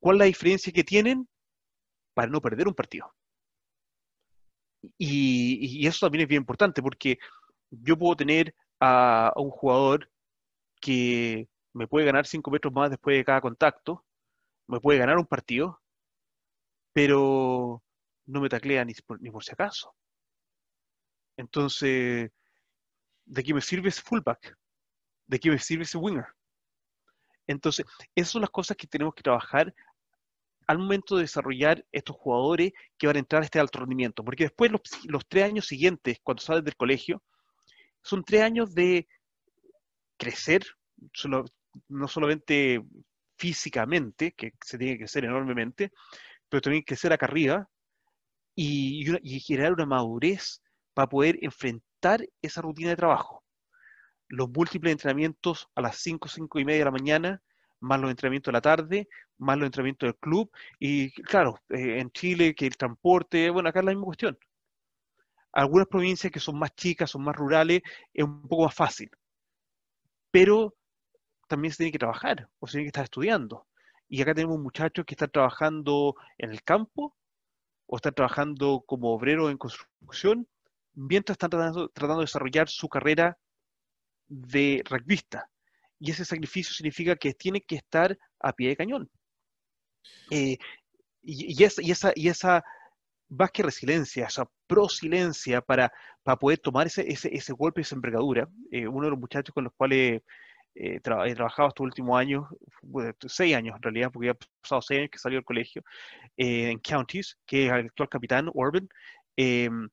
¿Cuál es la diferencia que tienen para no perder un partido? Y, eso también es bien importante porque yo puedo tener a, un jugador que me puede ganar cinco metros más después de cada contacto, me puede ganar un partido, pero no me taclea ni por, ni por si acaso. Entonces, ¿de qué me sirve ese fullback? ¿De qué me sirve ese winger? Entonces, esas son las cosas que tenemos que trabajar al momento de desarrollar estos jugadores que van a entrar a este alto rendimiento. Porque después, los, los tres años siguientes, cuando sales del colegio, son tres años de crecer, solo, no solamente físicamente, que se tiene que crecer enormemente, pero también crecer acá arriba y, generar una madurez para poder enfrentar esa rutina de trabajo. Los múltiples entrenamientos a las 5, 5 y media de la mañana, más los entrenamientos de la tarde, más los entrenamientos del club, y claro, eh, en Chile que el transporte, bueno, acá es la misma cuestión. Algunas provincias que son más chicas, son más rurales, es un poco más fácil. Pero también se tiene que trabajar o se tiene que estar estudiando. Y acá tenemos muchachos que están trabajando en el campo o están trabajando como obreros en construcción, mientras están tratando, de desarrollar su carrera de rugbyista. Y ese sacrificio significa que tiene que estar a pie de cañón. Eh, y, esa, y, esa, que resiliencia, esa prosilencia para, para poder tomar ese, ese, ese golpe, esa envergadura. Eh, uno de los muchachos con los cuales eh, he trabajado estos últimos años, seis años en realidad, porque ya ha pasado seis años que salió del colegio, eh, en Counties, que es el actual capitán, Orban, em,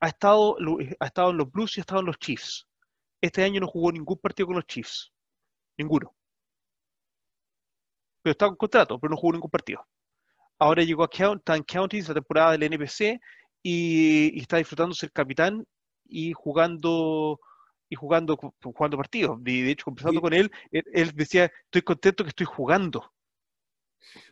ha, estado, ha estado en los Blues y ha estado en los Chiefs. Este año no jugó ningún partido con los Chiefs, ninguno. Pero está con contrato, pero no jugó ningún partido. Ahora llegó a Count, Counties la temporada del NPC y, y está disfrutando ser capitán y jugando y jugando, jugando partidos. De, hecho, conversando con él, él, decía, estoy contento que estoy jugando.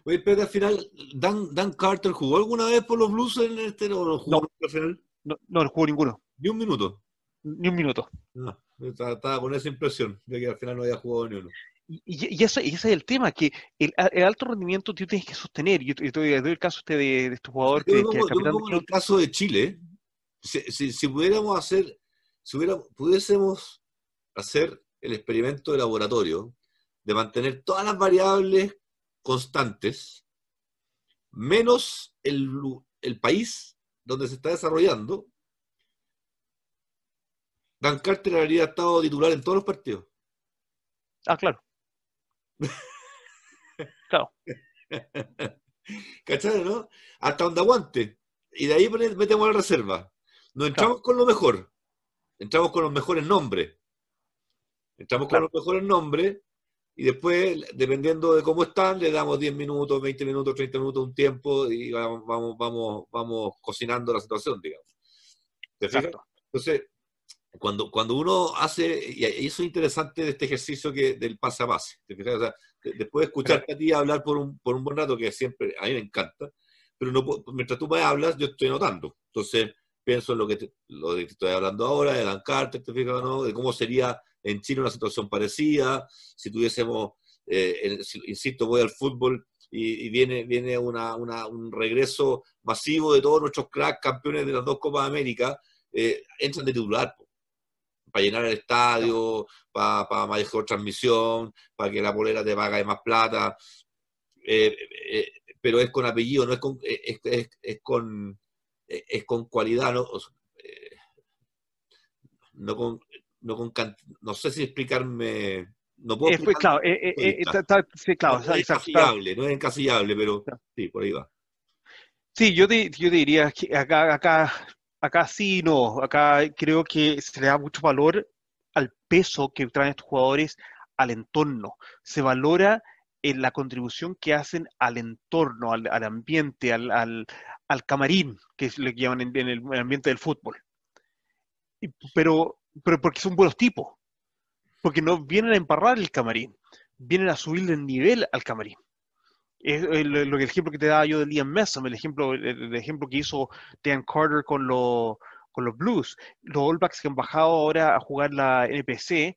Oye, pero al final, Dan, Dan Carter jugó alguna vez por los Blues en este o no jugó
no, al final? No, no, jugó ninguno.
Ni un minuto.
Ni un minuto.
No, estaba, con esa impresión de que al final no había jugado ni uno.
Y, y, ese, es el tema, que el, alto rendimiento tú tienes que sostener. Yo, yo, doy el caso este de, de este jugador que,
que, En el caso de Chile, si, si, si pudiéramos hacer si pudiésemos hacer el experimento de laboratorio de mantener todas las variables constantes, menos el, país donde se está desarrollando, Dan Carter habría estado titular en todos los partidos.
Ah, claro. claro.
¿Cachai, no? Hasta donde aguante. Y de ahí metemos la reserva. Nos entramos con lo mejor. Entramos con los mejores nombres. Entramos con los mejores nombres y después, dependiendo de cómo están, le damos 10 minutos, 20 minutos, 30 minutos, un tiempo y vamos, vamos, vamos, vamos cocinando la situación, digamos. ¿Te fijas? Entonces, cuando, cuando uno hace, y eso es interesante de este ejercicio que del pase a pase, después de escucharte a ti hablar por un, por un buen rato, que siempre a mí me encanta, pero no, mientras tú me hablas, yo estoy notando. Entonces, pienso en lo que, lo que estoy hablando ahora, de Dan Carter, ¿te fijas, no? De cómo sería en Chile una situación parecida, si tuviésemos, eh, insisto, voy al fútbol y, viene, viene una, una, un regreso masivo de todos nuestros cracks campeones de las dos Copas de América, eh, entran de titular para llenar el estadio, para, para mejor transmisión, para que la bolera te pague más plata, eh, eh, pero es con apellido, no es con, es, es, con, es con cualidad, no, no con, no, con, no sé si explicarme no puedo
claro, sí, claro,
no, es encasillable, no es encasillable, pero sí, por ahí va.
Sí, yo, yo diría que acá, acá acá sí, no, acá creo que se le da mucho valor al peso que traen estos jugadores al entorno. Se valora en la contribución que hacen al entorno, al, ambiente, al, al, camarín, que es lo que llaman en, el ambiente del fútbol. pero, pero porque son buenos tipos, porque no vienen a emparrar el camarín, vienen a subirle el nivel al camarín es el, el, ejemplo que te daba yo de Liam Messam, el ejemplo, el, ejemplo que hizo Dan Carter con, con los Blues. Los All Blacks que han bajado ahora a jugar la NPC,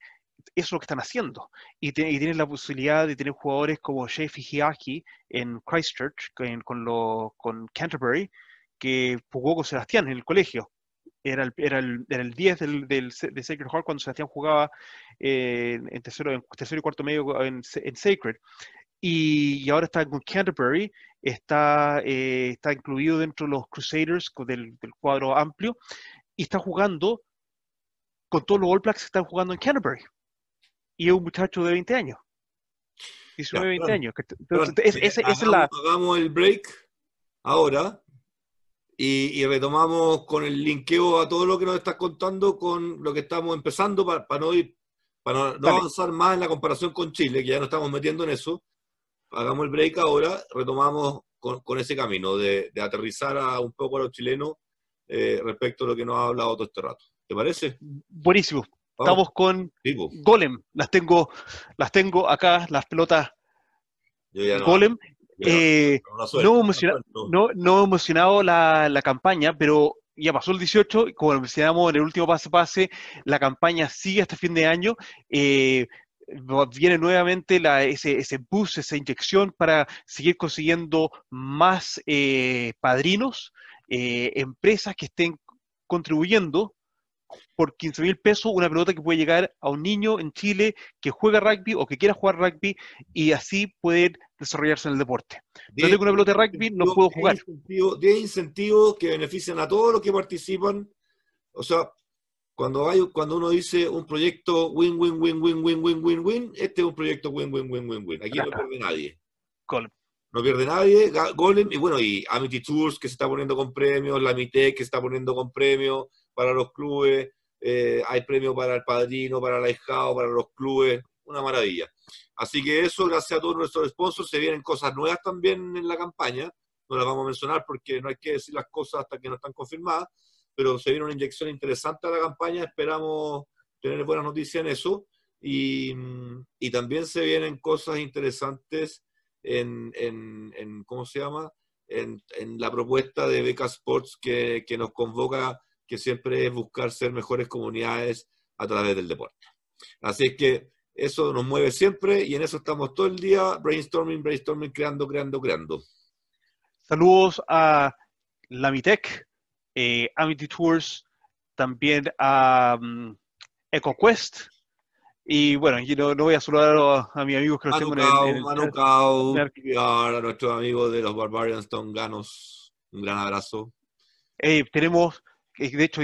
eso es lo que están haciendo. Y, tienen la posibilidad de tener jugadores como Shea Hiaki en Christchurch, con, lo, con Canterbury, que jugó con Sebastián en el colegio. Era el, era era el 10 del, del, de Sacred Heart cuando Sebastián jugaba eh, en, tercero, en tercero y cuarto medio en, en Sacred y, ahora está con Canterbury, está, eh, está incluido dentro de los Crusaders del, cuadro amplio y está jugando con todos los All Blacks que están jugando en Canterbury. Y es un muchacho de 20 años. 19, 20 años.
Entonces, hagamos, el break ahora y, retomamos con el linkeo a todo lo que nos estás contando con lo que estamos empezando para, no ir para no, avanzar más en la comparación con Chile, que ya nos estamos metiendo en eso, hagamos el break ahora, retomamos con, ese camino de, aterrizar a un poco a los chilenos eh, respecto a lo que nos ha hablado todo este rato. ¿Te parece?
Buenísimo. Estamos con Golem. Las tengo, las tengo acá, las pelotas Golem. Eh, no, no, no, emocionado la, la campaña, pero ya pasó el 18, como mencionamos en el último pase pase, la campaña sigue hasta fin de año. Eh, viene nuevamente ese, ese boost, esa inyección para seguir consiguiendo más eh, padrinos, eh, empresas que estén contribuyendo por 15 mil pesos una pelota que puede llegar a un niño en Chile que juega rugby o que quiera jugar rugby y así poder desarrollarse en el deporte. No tengo una pelota de rugby, no puedo jugar.
10 incentivos que benefician a todos los que participan. O sea, cuando, hay, cuando uno dice un proyecto win, win, win, win, win, win, win, win, este es un proyecto win, win, win, win, win. Aquí no pierde nadie. No pierde nadie, Golem, y bueno, y Amity Tours que se está poniendo con premios, la Mitec que se está poniendo con premios para los clubes, eh, hay premios para el padrino, para la hijao, para los clubes, una maravilla. Así que eso, gracias a todos nuestros sponsors, se vienen cosas nuevas también en la campaña, no las vamos a mencionar porque no hay que decir las cosas hasta que no están confirmadas, pero se viene una inyección interesante a la campaña, esperamos tener buenas noticias en eso. Y, y también se vienen cosas interesantes en, en, en ¿cómo se llama? En, en, la propuesta de Beca Sports que, que, nos convoca, que siempre es buscar ser mejores comunidades a través del deporte. Así es que eso nos mueve siempre y en eso estamos todo el día, brainstorming, brainstorming, creando, creando, creando.
Saludos a Lamitec, eh, Amity Tours, también a um, EcoQuest. Y bueno, yo no, voy a saludar a, mis amigos que los tengo en el,
en a nuestros amigos de los Barbarians Tonganos. Un gran abrazo.
tenemos de hecho,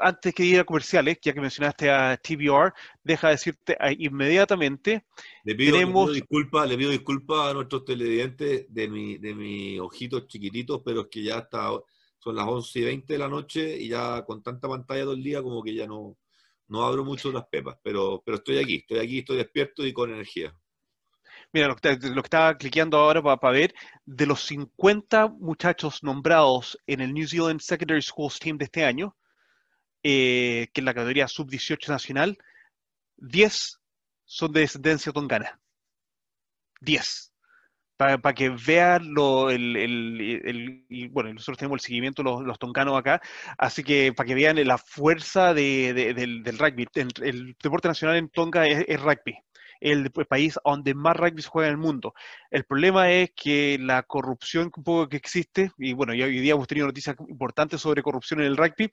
antes que ir a comerciales, ya que mencionaste a TBR, deja decirte inmediatamente.
Le pido, tenemos... disculpas le pido disculpas a nuestros televidentes de, mi, de mis ojitos chiquititos, pero es que ya está, son las 11 y 20 de la noche y ya con tanta pantalla todo el día, como que ya no, no abro mucho las pepas, pero, pero estoy aquí, estoy aquí, estoy despierto y con energía.
Mira, lo que, estaba cliqueando ahora para, ver, de los 50 muchachos nombrados en el New Zealand Secondary Schools Team de este año, eh, que es la categoría sub-18 nacional, 10 son de descendencia tongana. 10. Para, que vean lo, el, bueno, nosotros tenemos el seguimiento los, los tonganos acá, así que para que vean la fuerza del, rugby. El, deporte nacional en Tonga es rugby el, país donde más rugby se juega en el mundo. El problema es que la corrupción un poco que existe, y bueno, hoy día hemos tenido noticias importantes sobre corrupción en el rugby,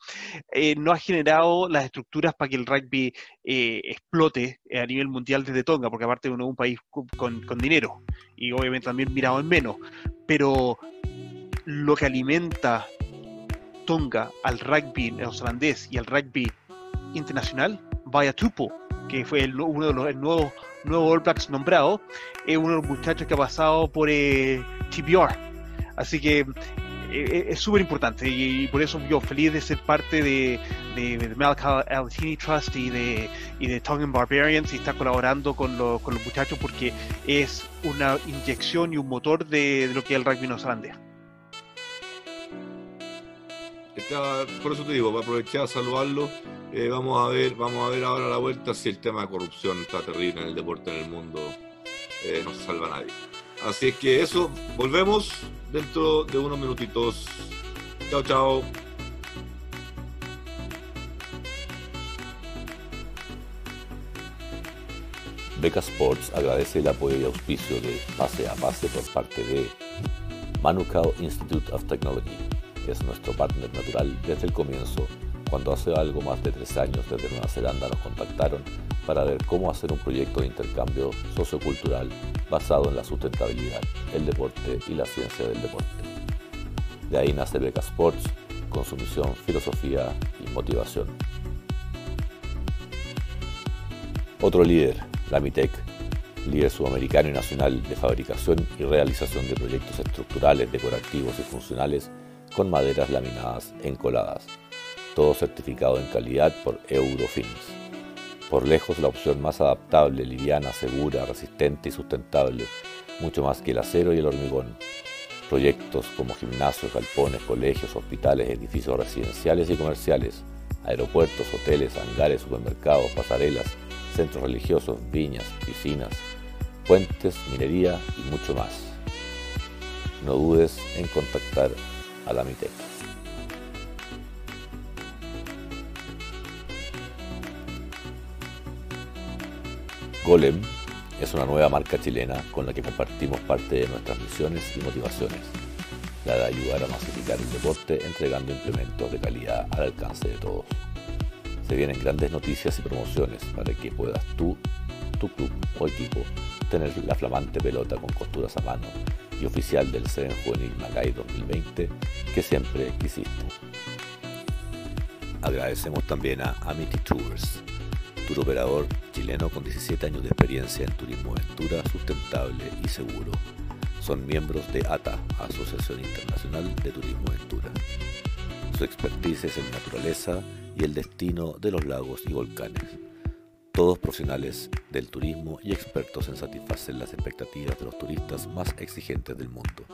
eh, no ha generado las estructuras para que el rugby eh, explote a nivel mundial desde Tonga, porque aparte es un país con, con dinero y obviamente también mirado en menos. Pero lo que alimenta Tonga al rugby neozelandés y al rugby internacional, vaya tupo, que fue uno de los nuevos nuevo All Blacks nombrado, es uno de los muchachos que ha pasado por eh, TBR. Así que eh, eh, es súper importante y, por eso yo feliz de ser parte de, de, de Trust y de, y de Tongan Barbarians y estar colaborando con, con los muchachos porque es una inyección y un motor de, lo que es el rugby neozelandés.
Por eso te digo, para aprovechar a saludarlo eh, vamos a ver, vamos a ver ahora la vuelta si el tema de corrupción está terrible en el deporte en el mundo. Eh, no se salva nadie. Así es que eso, volvemos dentro de unos minutitos. Chao, chao.
Beca Sports agradece el apoyo y auspicio de Pase a Pase por parte de Manukau Institute of Technology. Es nuestro partner natural desde el comienzo cuando hace algo más de tres años desde Nueva Zelanda nos contactaron para ver cómo hacer un proyecto de intercambio sociocultural basado en la sustentabilidad, el deporte y la ciencia del deporte. De ahí nace Beca Sports con su misión, filosofía y motivación. Otro líder, la MITEC, líder sudamericano y nacional de fabricación y realización de proyectos estructurales, decorativos y funcionales con maderas laminadas encoladas todo certificado en calidad por Eurofins. Por lejos la opción más adaptable, liviana, segura, resistente y sustentable, mucho más que el acero y el hormigón. Proyectos como gimnasios, galpones, colegios, hospitales, edificios residenciales y comerciales, aeropuertos, hoteles, hangares, supermercados, pasarelas, centros religiosos, viñas, piscinas, puentes, minería y mucho más. No dudes en contactar a la MITEC. Golem es una nueva marca chilena con la que compartimos parte de nuestras misiones y motivaciones, la de ayudar a masificar el deporte entregando implementos de calidad al alcance de todos. Se vienen grandes noticias y promociones para que puedas tú, tu club o equipo tener la flamante pelota con costuras a mano y oficial del CEN Juvenil Macay 2020 que siempre quisiste. Agradecemos también a Amity Tours operador chileno con 17 años de experiencia en turismo aventura sustentable y seguro. Son miembros de ATA, Asociación Internacional de Turismo Aventura. Su expertise es en naturaleza y el destino de los lagos y volcanes. Todos profesionales del turismo y expertos en satisfacer las expectativas de los turistas más exigentes del mundo.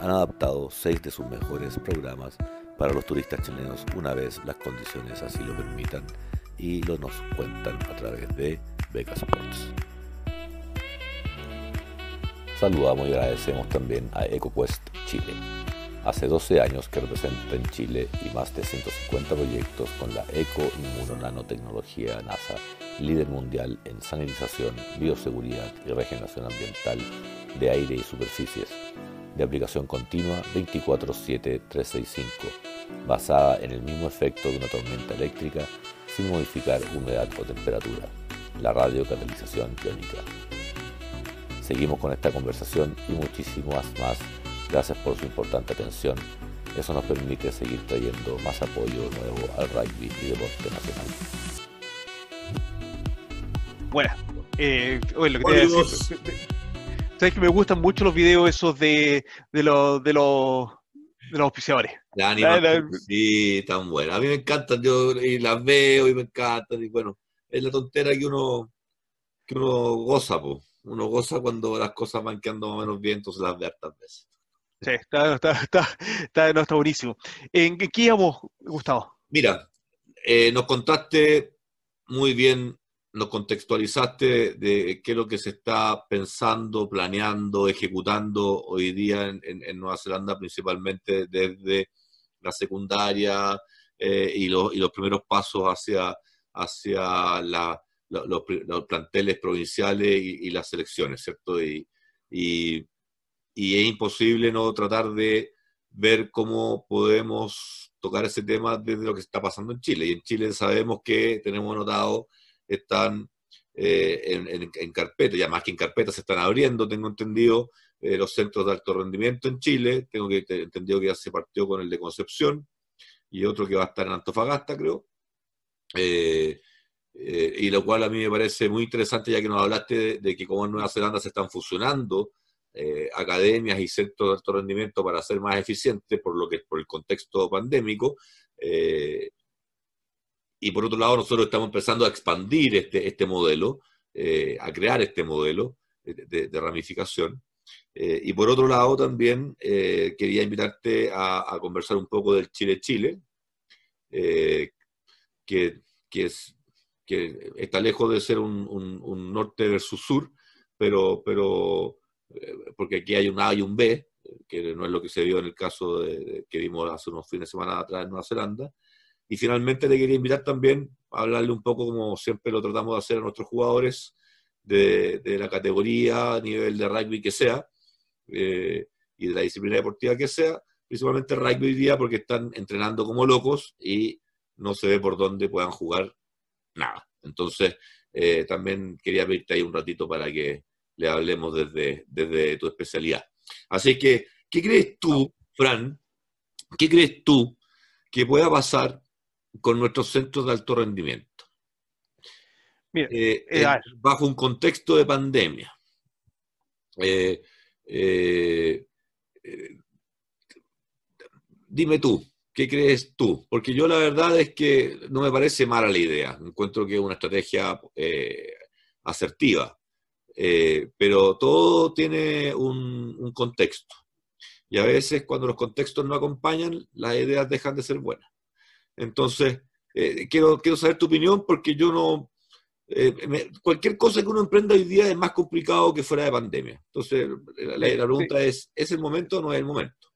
Han adaptado seis de sus mejores programas para los turistas chilenos una vez las condiciones así lo permitan y lo nos cuentan a través de Beca Sports. Saludamos y agradecemos también a EcoQuest Chile. Hace 12 años que representa en Chile y más de 150 proyectos con la Eco Nanotecnología NASA, líder mundial en sanitización, bioseguridad y regeneración ambiental de aire y superficies, de aplicación continua 24-7-365, basada en el mismo efecto de una tormenta eléctrica sin modificar humedad o temperatura, la radiocatalización iónica. Seguimos con esta conversación y muchísimas más. Gracias por su importante atención Eso nos permite seguir trayendo más apoyo nuevo al rugby y deporte nacional.
Bueno, eh, lo que sabes que me gustan mucho los videos esos de, de los de los de los auspiciadores.
sí, tan buenas. A mí me encantan, yo y las veo y me encantan. Y bueno, es la tontera que uno, que uno goza, pues. Uno goza cuando las cosas van quedando más o menos bien, entonces las ve hartas veces.
Sí, está, está, está, no, está buenísimo. ¿En qué íbamos, Gustavo?
Mira, eh, nos contaste muy bien nos contextualizaste de qué es lo que se está pensando, planeando, ejecutando hoy día en, Nueva Zelanda, principalmente desde la secundaria eh, y, los, primeros pasos hacia, hacia los, planteles provinciales y, las selecciones, ¿cierto? Y, y, es imposible no tratar de ver cómo podemos tocar ese tema desde lo que está pasando en Chile. Y en Chile sabemos que tenemos notado están eh, en, carpeta, ya más que en carpeta se están abriendo, tengo entendido, eh, los centros de alto rendimiento en Chile, tengo que entendido que ya se partió con el de Concepción y otro que va a estar en Antofagasta, creo. Eh, y lo cual a mí me parece muy interesante, ya que nos hablaste de, que como en Nueva Zelanda se están fusionando academias y centros de alto rendimiento para ser más eficientes por lo que por el contexto pandémico. Y por otro lado, nosotros estamos empezando a expandir este, este modelo, eh, a crear este modelo de, ramificación. Eh, y por otro lado, también eh, quería invitarte a, conversar un poco del Chile-Chile, que, es, que está lejos de ser un, norte versus sur, pero, pero porque aquí hay un A y un B, que no es lo que se vio en el caso de, que vimos hace unos fines de semana atrás en Nueva Zelanda, y finalmente le quería invitar también a hablarle un poco, como siempre lo tratamos de hacer a nuestros jugadores, de, la categoría, nivel de rugby que sea, eh, y de la disciplina deportiva que sea, principalmente rugby hoy día porque están entrenando como locos y no se ve por dónde puedan jugar nada. Entonces, eh, también quería pedirte ahí un ratito para que le hablemos desde, desde tu especialidad. Así que, ¿qué crees tú, Fran? ¿Qué crees tú que pueda pasar con nuestros centros de alto rendimiento. Eh, eh, bajo un contexto de pandemia. Eh, dime tú, ¿qué crees tú? Porque yo la verdad es que no me parece mala la idea. Encuentro que es una estrategia asertiva. Pero todo tiene un, un contexto. Y a veces cuando los contextos no acompañan, las ideas dejan de ser buenas. Entonces, eh, quiero, quiero saber tu opinión porque yo no... Eh, cualquier cosa que uno emprenda hoy día es más complicado que fuera de pandemia. Entonces, la, pregunta es, ¿es el momento o no es el momento?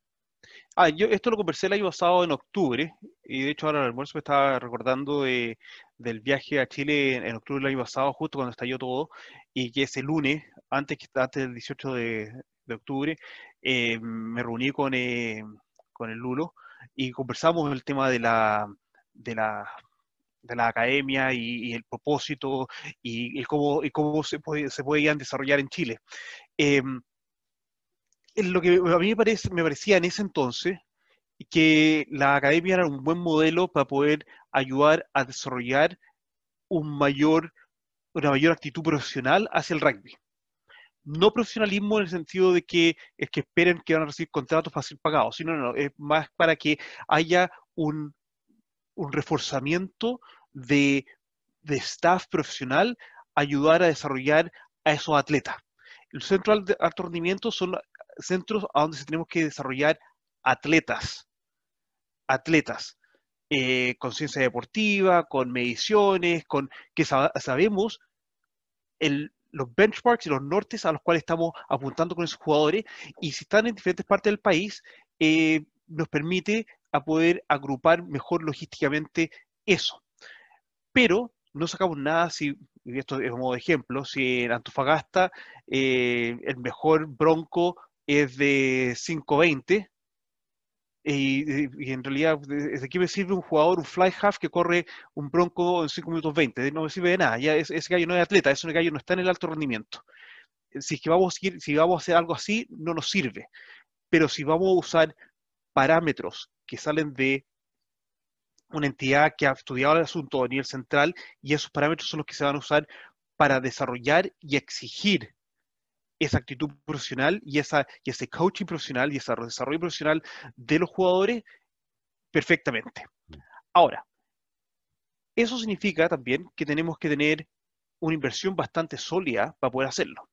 Ah, yo esto lo conversé el año pasado en octubre, y de hecho ahora el almuerzo me estaba recordando del viaje a Chile en, octubre del año pasado, justo cuando estalló todo, y que ese lunes, antes, antes del 18 de, octubre, eh, me reuní con, con el Lulo, y conversamos el tema de la, de la, de la academia y, el propósito y, cómo, y cómo se, puede, se podían desarrollar en Chile. Em, lo que a mí me, parece, me parecía en ese entonces que la academia era un buen modelo para poder ayudar a desarrollar un mayor, una mayor actitud profesional hacia el rugby no profesionalismo en el sentido de que es que esperen que van a recibir contratos ser pagados, sino no, es más para que haya un, reforzamiento de, staff profesional, ayudar a desarrollar a esos atletas. El centro de alto rendimiento son centros a donde tenemos que desarrollar atletas, atletas, eh, con ciencia deportiva, con mediciones, con que sabemos el, los benchmarks y los nortes a los cuales estamos apuntando con esos jugadores y si están en diferentes partes del país, eh, nos permite a poder agrupar mejor logísticamente eso. Pero no sacamos nada si, y esto es un modo de ejemplo, si en Antofagasta eh, el mejor bronco es de 520, y, en realidad, ¿de qué me sirve un jugador, un fly half que corre un bronco en 5 minutos 20? No me sirve de nada. Ya ese, gallo no es atleta, ese gallo no está en el alto rendimiento. Si es que vamos a, si vamos a hacer algo así, no nos sirve. Pero si vamos a usar parámetros que salen de una entidad que ha estudiado el asunto a nivel central y esos parámetros son los que se van a usar para desarrollar y exigir esa actitud profesional y, ese coaching profesional y ese desarrollo profesional de los jugadores perfectamente. Ahora, eso significa también que tenemos que tener una inversión bastante sólida para poder hacerlo.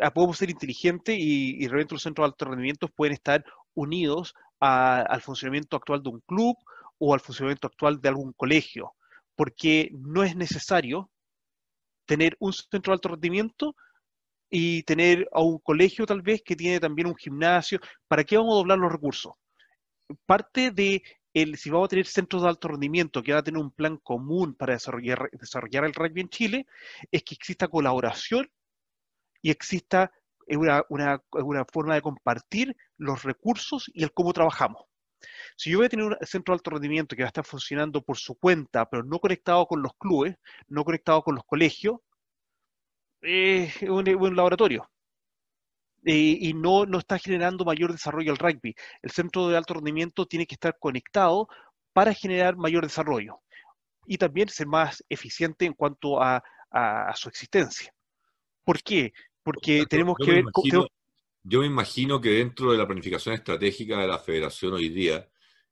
Ah, podemos ser inteligentes y, y realmente los centros de alto rendimiento pueden estar unidos al funcionamiento actual de un club o al funcionamiento actual de algún colegio, porque no es necesario tener un centro de alto rendimiento y tener a un colegio tal vez que tiene también un gimnasio. ¿Para qué vamos a doblar los recursos? Parte de el, si vamos a tener centros de alto rendimiento que van a tener un plan común para desarrollar, desarrollar el rugby en Chile, es que exista colaboración y exista una, una, una forma de compartir los recursos y el cómo trabajamos. Si yo voy a tener un centro de alto rendimiento que va a estar funcionando por su cuenta, pero no conectado con los clubes, no conectado con los colegios, es un, laboratorio. y no, no está generando mayor desarrollo al rugby. El centro de alto rendimiento tiene que estar conectado para generar mayor desarrollo y también ser más eficiente en cuanto a, su existencia. ¿Por qué? Porque tenemos que ver...
yo me imagino que dentro de la planificación estratégica de la federación hoy día,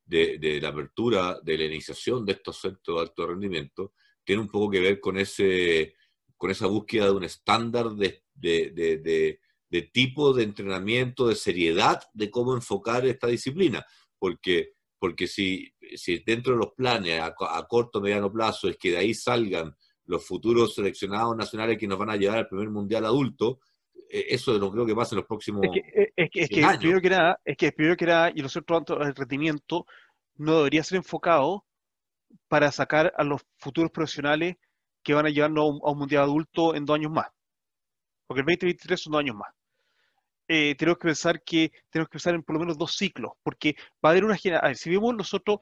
de, la apertura, de la iniciación de estos centros de alto rendimiento, tiene un poco que ver con, ese, con esa búsqueda de un estándar de, de, tipo de entrenamiento, de seriedad de cómo enfocar esta disciplina. Porque, porque si, si dentro de los planes a, a corto mediano plazo es que de ahí salgan los futuros seleccionados nacionales que nos van a llevar al primer mundial adulto, eh, eso no creo que pase en los próximos
es que, eh, es que, es que Primero que nada, es que primero que nada, y los centros de rendimiento no debería ser enfocado para sacar a los futuros profesionales que van a llevarnos a un, mundial adulto en dos años más. Porque el 2023 son dos años más. Eh, tenemos que pensar que tenemos que pensar en por lo menos dos ciclos, porque va a haber una generación. Si vemos nosotros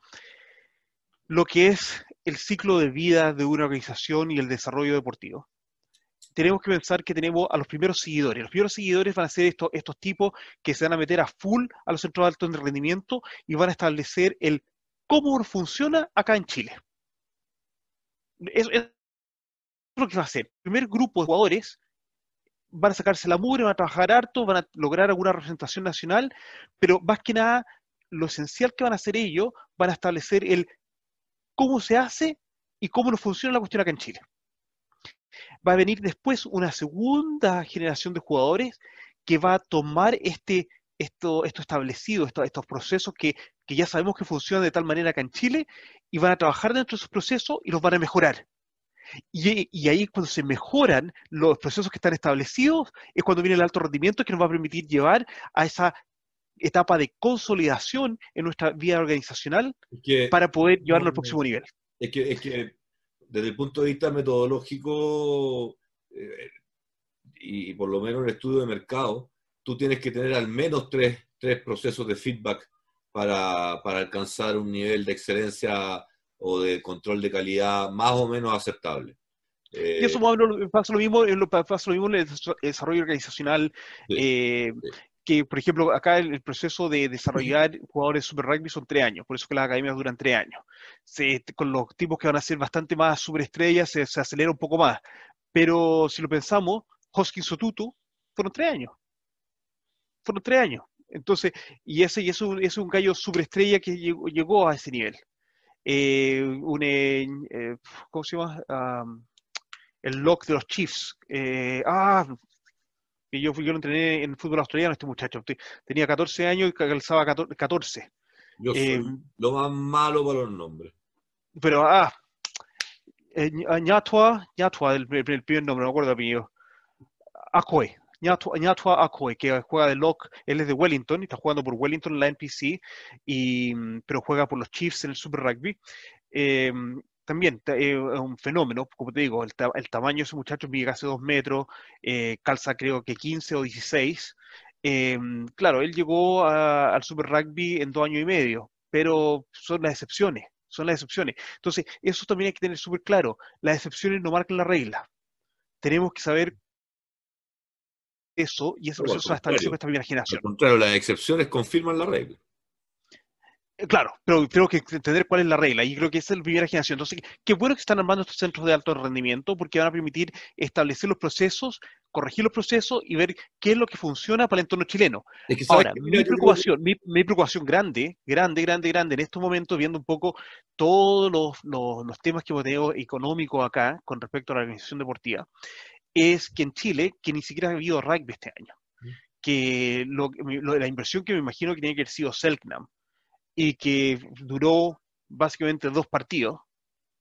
lo que es el ciclo de vida de una organización y el desarrollo deportivo, tenemos que pensar que tenemos a los primeros seguidores. Los primeros seguidores van a ser estos, estos tipos que se van a meter a full a los centros de alto rendimiento y van a establecer el cómo funciona acá en Chile. Eso es lo que va a hacer. Primer grupo de jugadores van a sacarse la mugre, van a trabajar harto, van a lograr alguna representación nacional, pero más que nada, lo esencial que van a hacer ellos, van a establecer el cómo se hace y cómo no funciona la cuestión acá en Chile va a venir después una segunda generación de jugadores que va a tomar este, esto, esto establecido, estos procesos que, ya sabemos que funcionan de tal manera acá en Chile, y van a trabajar dentro de esos procesos y los van a mejorar. Y, y, ahí cuando se mejoran los procesos que están establecidos, es cuando viene el alto rendimiento que nos va a permitir llevar a esa etapa de consolidación en nuestra vida organizacional para poder llevarlo al próximo nivel.
Es que, es que desde el punto de vista metodológico eh, y, por lo menos en el estudio de mercado, tú tienes que tener al menos tres, tres procesos de feedback para, para, alcanzar un nivel de excelencia o de control de calidad más o menos aceptable.
y eso pasa lo mismo, pasa lo mismo en el desarrollo organizacional. Eh, que, por ejemplo, acá el, proceso de desarrollar jugadores de Super Rugby son tres años, por eso que las academias duran tres años. con los tipos que van a ser bastante más superestrellas se, se acelera un poco más. Pero si lo pensamos, Hoskins o Tutu fueron tres años. Fueron tres años. Entonces, y ese, y es, un, es un gallo superestrella que llegó, a ese nivel. Eh, un, eh, eh, ¿Cómo se llama? el lock de los Chiefs. ah, que yo, yo lo entrené en fútbol australiano, este muchacho. Tenía 14 años y calzaba 14.
Yo soy eh, lo más malo para los nombres.
Pero, ah, eh, Ñatua, Ñatua, el, el, primer nombre, no me acuerdo el apellido. Akwe, Ñatua, Akwe, que juega de lock, él es de Wellington, y está jugando por Wellington en la NPC, y, pero juega por los Chiefs en el Super Rugby. Eh, también eh, es un fenómeno, como te digo, el, tamaño de ese muchacho mide casi dos metros, eh, calza creo que 15 o 16. Em, claro, él llegó al Super Rugby en dos años y medio, pero son las excepciones, son las excepciones. Entonces, eso también hay que tener súper claro, las excepciones no marcan la regla. Tenemos que saber eso y ese proceso se ha establecido con esta primera generación.
Al contrario, las excepciones confirman la regla.
Claro, pero tengo que entender cuál es la regla y creo que esa es la primera generación. Entonces, qué bueno que están armando estos centros de alto rendimiento porque van a permitir establecer los procesos, corregir los procesos y ver qué es lo que funciona para el entorno chileno. Ahora, mi preocupación, mi, preocupación grande, grande, grande, grande en estos momentos, viendo un poco todos los, temas que hemos tenido económicos acá con respecto a la organización deportiva, es que en Chile, que ni siquiera ha habido rugby este año, mm. que la inversión que me imagino que tiene que haber sido Selknam, y que duró básicamente dos partidos.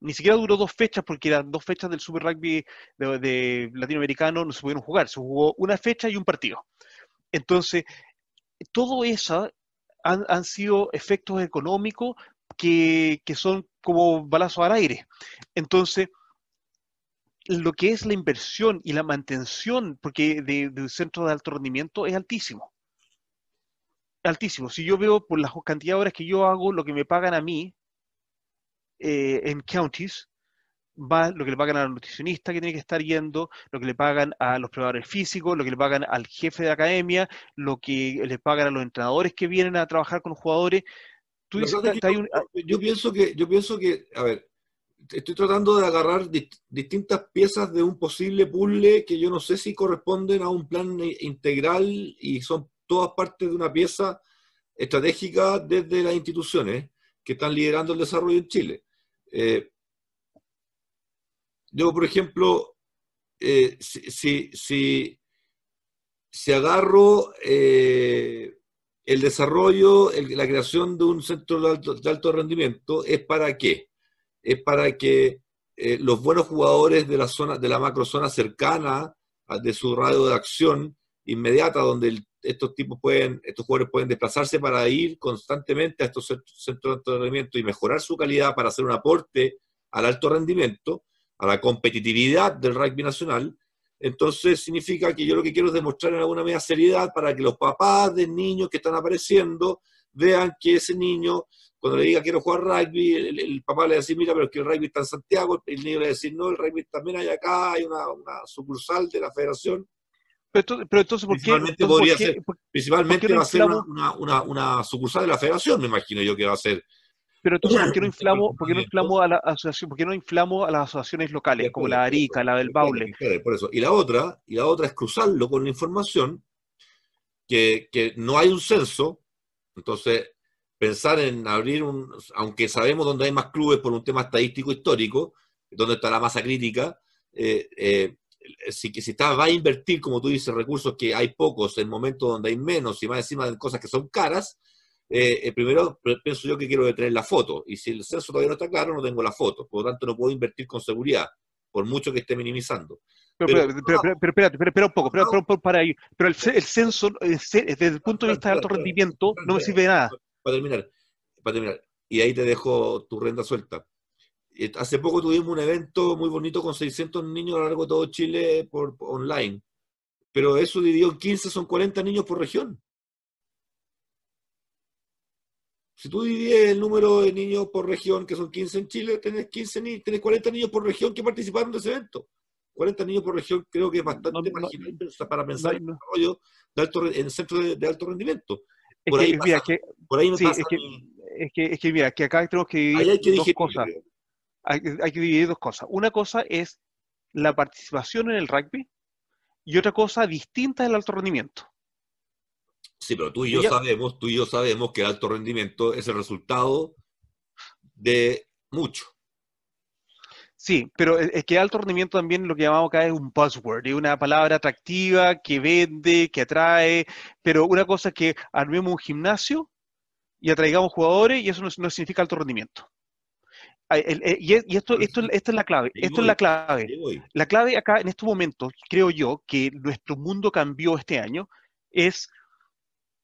Ni siquiera duró dos fechas porque eran dos fechas del Super Rugby de, latinoamericano, no se pudieron jugar. Se jugó una fecha y un partido. Entonces, todo eso han, sido efectos económicos que, son como balazos al aire. Entonces, lo que es la inversión y la mantención, porque de, de un centro de alto rendimiento es altísimo altísimo. Si yo veo por las cantidad de horas que yo hago, lo que me pagan a mí eh, en counties, va lo que le pagan al nutricionista que tiene que estar yendo, lo que le pagan a los preparadores físicos, lo que le pagan al jefe de la academia, lo que le pagan a los entrenadores que vienen a trabajar con los jugadores.
yo, pienso que, yo pienso que, a ver, estoy tratando de agarrar distintas piezas de un posible puzzle que yo no sé si corresponden a un plan integral y son todas partes de una pieza estratégica desde las instituciones que están liderando el desarrollo en Chile. Eh, yo, por ejemplo, eh, si, si, agarro eh, el desarrollo, la creación de un centro de alto, rendimiento, ¿es para qué? Es para que los buenos jugadores de la zona, de la macrozona cercana de su radio de acción inmediata, donde el estos tipos pueden, estos jugadores pueden desplazarse para ir constantemente a estos centros de alto rendimiento y mejorar su calidad para hacer un aporte al alto rendimiento, a la competitividad del rugby nacional, entonces significa que yo lo que quiero es demostrar en alguna medida seriedad para que los papás de niños que están apareciendo vean que ese niño, cuando le diga quiero jugar rugby, el, papá le va a decir, mira, pero es que el rugby está en Santiago, el niño le va a decir, no, el rugby también hay acá, hay una, una sucursal de la federación,
pero, entonces, ¿por qué?
Principalmente, va a ser una, una, una, sucursal de la federación, me imagino yo que va a ser.
Pero entonces, ¿por qué no inflamos, por qué no inflamos a la asociación, por qué no inflamos a las asociaciones locales, como la Arica, la del Baule?
Por eso. Y la otra, y la otra es cruzarlo con la información que, que no hay un censo, entonces pensar en abrir un, aunque sabemos dónde hay más clubes por un tema estadístico histórico, dónde está la masa crítica, eh, eh, si, si está, va a invertir, como tú dices, recursos que hay pocos en momentos donde hay menos y más encima de cosas que son caras, eh, eh, primero pienso yo que quiero tener la foto. Y si el censo todavía no está claro, no tengo la foto. Por lo tanto, no puedo invertir con seguridad, por mucho que esté minimizando.
Pero, pero, pero, espera, un poco, pero, para ahí. Pero el, censo, desde el punto de vista de alto rendimiento, no me sirve de nada.
Para terminar, para terminar, y ahí te dejo tu renda suelta. Eh, hace poco tuvimos un evento muy bonito con 600 niños a lo largo de todo Chile por, online, pero eso dividido en 15 son 40 niños por región. Si tú divides el número de niños por región, que son 15 en Chile, tenés, 15 ni tenés 40 niños por región que participaron de ese evento. 40 niños por región creo que es bastante para pensar en desarrollo de alto, en centros de, alto rendimiento.
Por, ahí, por ahí es, que, es, que, es que, mira, que acá tenemos que dividir dos cosas hay, que dividir dos cosas. Una cosa es la participación en el rugby y otra cosa distinta es el alto rendimiento.
Sí, pero tú y yo sabemos, tú y yo sabemos que el alto rendimiento es el resultado de mucho.
Sí, pero es que alto rendimiento también lo que llamamos acá es un buzzword, es una palabra atractiva que vende, que atrae, pero una cosa es que armemos un gimnasio y atraigamos jugadores y eso no significa alto rendimiento. Eh, y, esto, esto, esto es la clave, esto es la clave. La clave acá en estos momentos, creo yo, que nuestro mundo cambió este año, es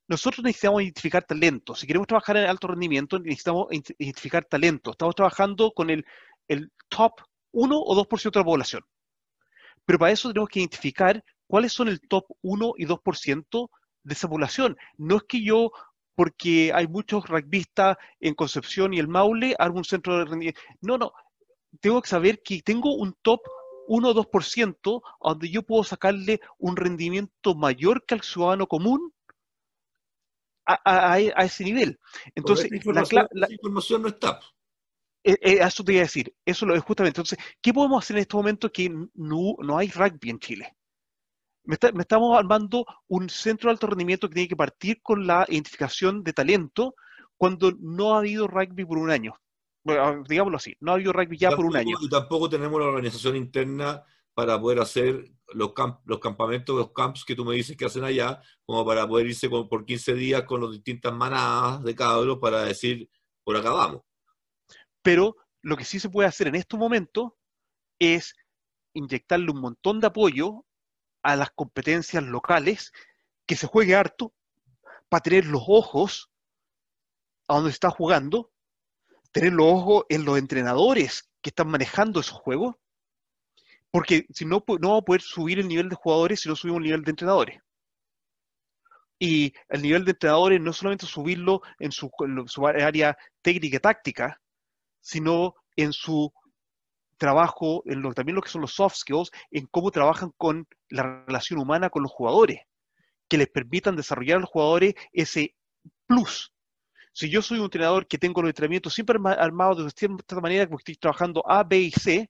nosotros necesitamos identificar talento. Si queremos trabajar en alto rendimiento, necesitamos identificar talento. Estamos trabajando con el, el top 1 o 2% de la población. Pero para eso tenemos que identificar cuáles son el top 1 y 2% de esa población. No es que yo porque hay muchos rugbyistas en Concepción y el Maule, algún centro de rendimiento. No, no, tengo que saber que tengo un top 1 o 2% donde yo puedo sacarle un rendimiento mayor que al ciudadano común a, ese nivel. Entonces,
la, información no está.
Eh, eh, eso te iba a decir, eso lo es justamente. Entonces, ¿qué podemos hacer en este momento que no, no hay rugby en Chile? Me, estamos armando un centro de alto rendimiento que tiene que partir con la identificación de talento cuando no ha habido rugby por un año. Bueno, digámoslo así, no ha habido rugby ya por un año.
Y tampoco tenemos la organización interna para poder hacer los, los campamentos, los camps que tú me dices que hacen allá, como para poder irse por 15 días con las distintas manadas de cabros para decir, por acá vamos.
Pero lo que sí se puede hacer en estos momentos es inyectarle un montón de apoyo a las competencias locales, que se juegue harto, para tener los ojos a donde está jugando, tener los ojos en los entrenadores que están manejando esos juegos, porque si no, no vamos a poder subir el nivel de jugadores si no subimos el nivel de entrenadores. Y el nivel de entrenadores no solamente subirlo en su, área técnica y táctica, sino en su trabajo, en lo, también lo que son los soft skills, en cómo trabajan con la relación humana con los jugadores, que les permitan desarrollar a los jugadores ese plus. Si yo soy un entrenador que tengo los entrenamientos siempre armados de cierta manera, porque estoy trabajando A, B y C,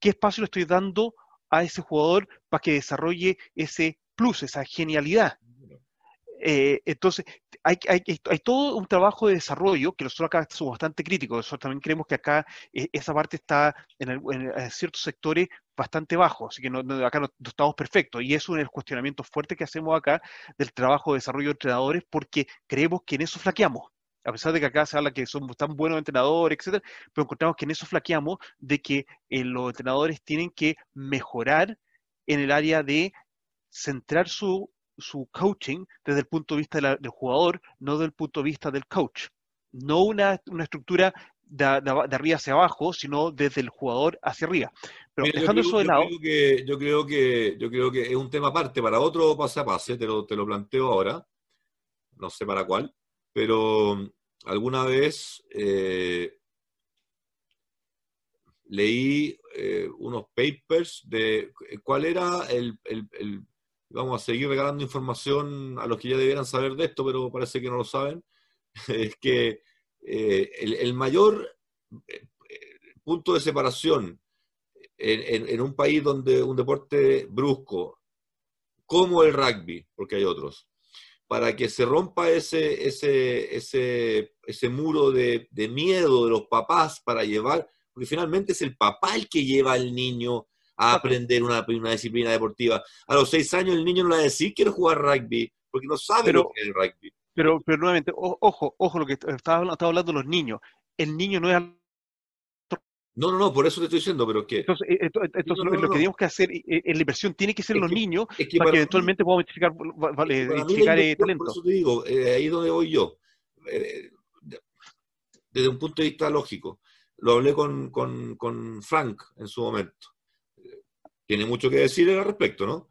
qué espacio le estoy dando a ese jugador para que desarrolle ese plus, esa genialidad. Eh, entonces, hay, todo un trabajo de desarrollo que nosotros acá somos bastante críticos. Nosotros también creemos que acá eh, esa parte está en, ciertos sectores bastante bajo, así que acá no, estamos perfectos. Y eso es el cuestionamiento fuerte que hacemos acá del trabajo de desarrollo de entrenadores, porque creemos que en eso flaqueamos a pesar de que acá se habla que son tan buenos entrenadores, etcétera, pero encontramos que en eso flaqueamos de que eh, los entrenadores tienen que mejorar en el área de centrar su, coaching desde el punto de vista del jugador, no desde el punto de vista del coach. No una, estructura de, arriba hacia abajo, sino desde el jugador hacia arriba. Pero dejando eso de lado.
yo, creo que, yo creo que es un tema aparte para otro pase a pase, te lo, te lo planteo ahora. No sé para cuál, pero alguna vez eh, leí eh, unos papers de cuál era el, Vamos a seguir regalando información a los que ya debieran saber de esto, pero parece que no lo saben. Es que eh, el, mayor punto de separación en, un país donde un deporte brusco, como el rugby, porque hay otros, para que se rompa ese, ese, ese, ese muro de, miedo de los papás para llevar, porque finalmente es el papá el que lleva al niño a aprender una, una disciplina deportiva. A los seis años el niño no le va a decir quiero jugar rugby, porque no sabe lo que es el rugby.
Pero, pero nuevamente, ojo, ojo, lo que estaba, hablando los niños. El niño no es
no, no, no, por eso te estoy diciendo, pero ¿qué?
Entonces, eh, entonces lo que tenemos que hacer eh, en la inversión tiene que ser los niños para, que eventualmente podamos identificar, vale,
identificar talento. Por eso te digo, eh, ahí es donde voy yo. desde un punto de vista lógico. Lo hablé con, con, con Frank en su momento. Tiene mucho que decir al respecto, ¿no?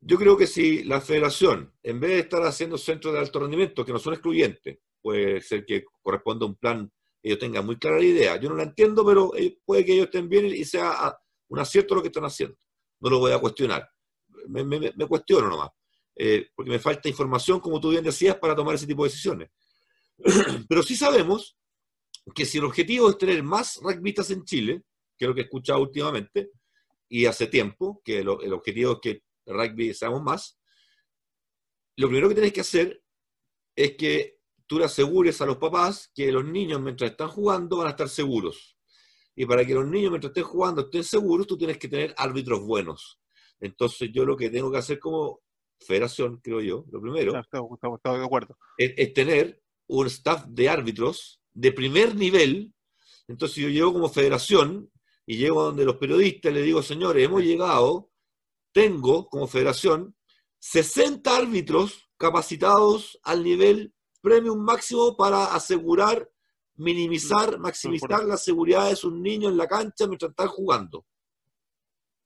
Yo creo que si la federación, en vez de estar haciendo centros de alto rendimiento, que no son excluyentes, puede ser que corresponda a un plan ellos tengan muy clara la idea. Yo no la entiendo, pero eh, puede que ellos estén bien y sea ah, un acierto lo que están haciendo. No lo voy a cuestionar. Me, cuestiono nomás. Eh, porque me falta información, como tú bien decías, para tomar ese tipo de decisiones. pero sí sabemos que si el objetivo es tener más rugbyistas en Chile, que es lo que he escuchado últimamente, y hace tiempo, que el objetivo es que el rugby seamos más, lo primero que tenéis que hacer es que tú le asegures a los papás que los niños mientras están jugando van a estar seguros. Y para que los niños mientras estén jugando estén seguros, tú tienes que tener árbitros buenos. Entonces yo lo que tengo que hacer como federación, creo yo, lo primero,
de acuerdo.
Es, tener un staff de árbitros de primer nivel. Entonces yo llego como federación y llego donde los periodistas le digo, señores, hemos llegado, tengo como federación 60 árbitros capacitados al nivel premium máximo para asegurar, minimizar, maximizar la seguridad de sus niños en la cancha mientras están jugando.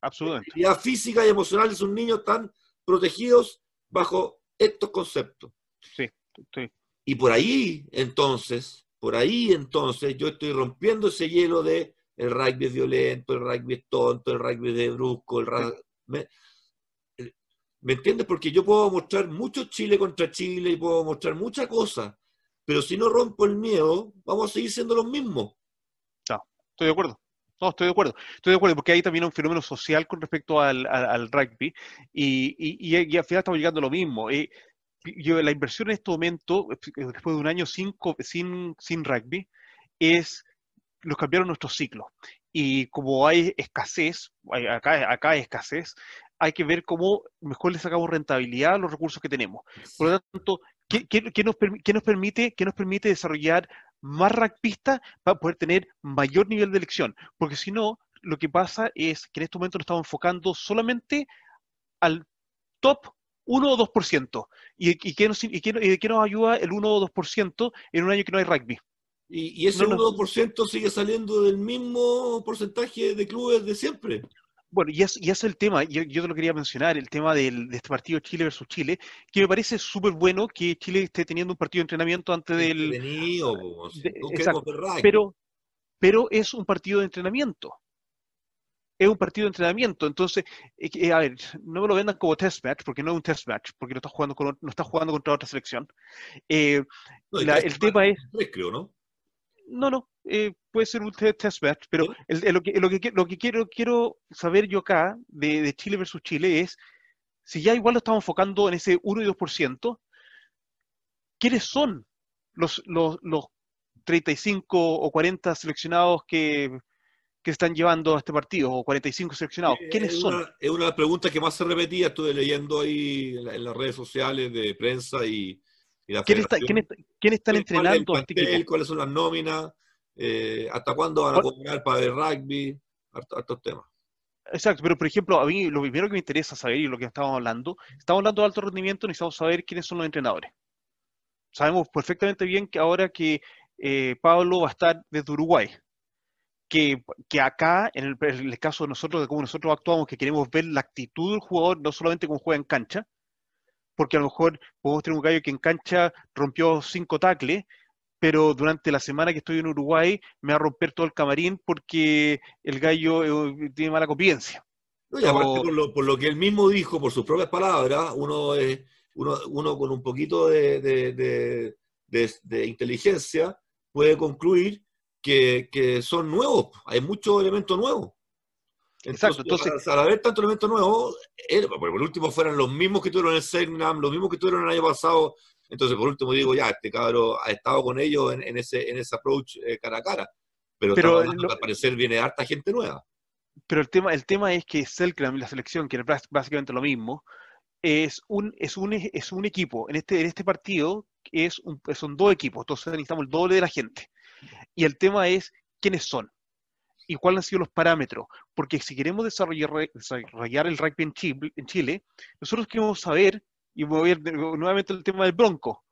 Absolutamente.
La física y emocional de sus niños están protegidos bajo estos conceptos.
Sí, sí.
Y por ahí, entonces, por ahí, entonces, yo estoy rompiendo ese hielo de el rugby es violento, el rugby es tonto, el rugby es de brusco, el rugby... Me, ¿Me entiendes? Porque yo puedo mostrar mucho Chile contra Chile y puedo mostrar muchas cosas, pero si no rompo el miedo, vamos a seguir siendo los mismos.
No, estoy de acuerdo. No, estoy de acuerdo. Estoy de acuerdo porque hay también un fenómeno social con respecto al, rugby y, y, al final estamos llegando a lo mismo. Eh, yo, la inversión en este momento, después de un año sin, sin, sin rugby, es los cambiaron nuestro ciclo. Y como hay escasez, acá, acá hay escasez, hay que ver cómo mejor le sacamos rentabilidad a los recursos que tenemos. Por lo tanto, ¿qué, nos, nos, permite, qué nos permite desarrollar más rugbyistas para poder tener mayor nivel de elección? Porque si no, lo que pasa es que en este momento nos estamos enfocando solamente al top 1 o 2%. ¿Y, y, qué nos, y, qué, y de qué nos ayuda el 1 o 2% en un año que no hay rugby?
Y, ese 1 o 2% sigue saliendo del mismo porcentaje de clubes de siempre.
Bueno, y es, y es el tema, yo, yo te lo quería mencionar, el tema del, de este partido Chile versus Chile, que me parece súper bueno que Chile esté teniendo un partido de entrenamiento antes del... exacto, pero, pero es un partido de entrenamiento. Es un partido de entrenamiento. Entonces, eh, eh, a ver, no me lo vendan como test match, porque no es un test match, porque no está jugando, con, no está jugando contra otra selección. Eh, el tema es...
creo, ¿no?
No, no, eh, puede ser un test match, pero lo, que, lo, que, lo que quiero, quiero saber yo acá de, Chile versus Chile es, si ya igual lo estamos enfocando en ese 1 y 2%, ¿quiénes son los, los, los 35 o 40 seleccionados que, que están llevando a este partido, o 45 seleccionados? ¿Quiénes son?
es una de las preguntas que más se repetía, estuve leyendo ahí en, las redes sociales de prensa y,
¿Quién, está, ¿quién, están entrenando?
¿Cuáles son las nóminas? Eh, ¿Hasta cuándo van a cobrar para el rugby? Hartos temas.
Exacto, pero por ejemplo, a mí lo primero que me interesa saber y lo que estamos hablando, estamos hablando de alto rendimiento, necesitamos saber quiénes son los entrenadores. Sabemos perfectamente bien que ahora que eh, Pablo va a estar desde Uruguay, que, que acá, en el, en el, caso de nosotros, de cómo nosotros actuamos, que queremos ver la actitud del jugador, no solamente cómo juega en cancha, porque a lo mejor podemos tener un gallo que en cancha rompió cinco tacles, pero durante la semana que estoy en Uruguay me va a romper todo el camarín porque el gallo eh, tiene mala convivencia.
y aparte por, lo, que él mismo dijo, por sus propias palabras, uno, uno, uno con un poquito de, inteligencia puede concluir que, que, son nuevos, hay muchos elementos nuevos. Exacto, entonces. Al, haber tantos elementos nuevos, por último fueran los mismos que tuvieron en el Segnam, los mismos que tuvieron el año pasado. Entonces, por último, digo, ya, este cabro ha estado con ellos en, ese, en ese approach eh, cara a cara. Pero, pero al parecer viene harta gente nueva.
Pero el tema, el tema es que Selkram y la selección, que es básicamente lo mismo, es un, es un, es un equipo. En este, en este partido es son dos equipos, entonces necesitamos el doble de la gente. Y el tema es quiénes son y cuáles han sido los parámetros. Porque si queremos desarrollar, el rugby en Chile, en Chile, nosotros queremos saber, y voy a ver nuevamente el tema del Bronco,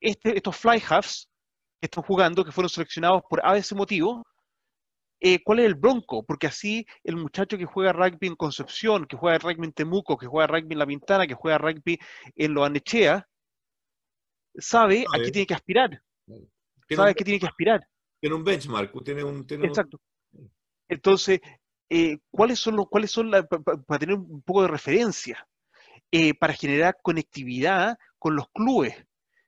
este, estos fly halves que están jugando, que fueron seleccionados por ese motivo, eh, ¿cuál es el Bronco? Porque así el muchacho que juega rugby en Concepción, que juega rugby en Temuco, que juega rugby en La Pintana, que juega rugby en Lo Anechea, sabe a qué tiene que aspirar. Sabe a qué tiene que aspirar.
Tiene un benchmark, tiene un...
Exacto. Entonces, eh, ¿cuáles son los, cuáles son para tener un poco de referencia, eh, para generar conectividad con los clubes?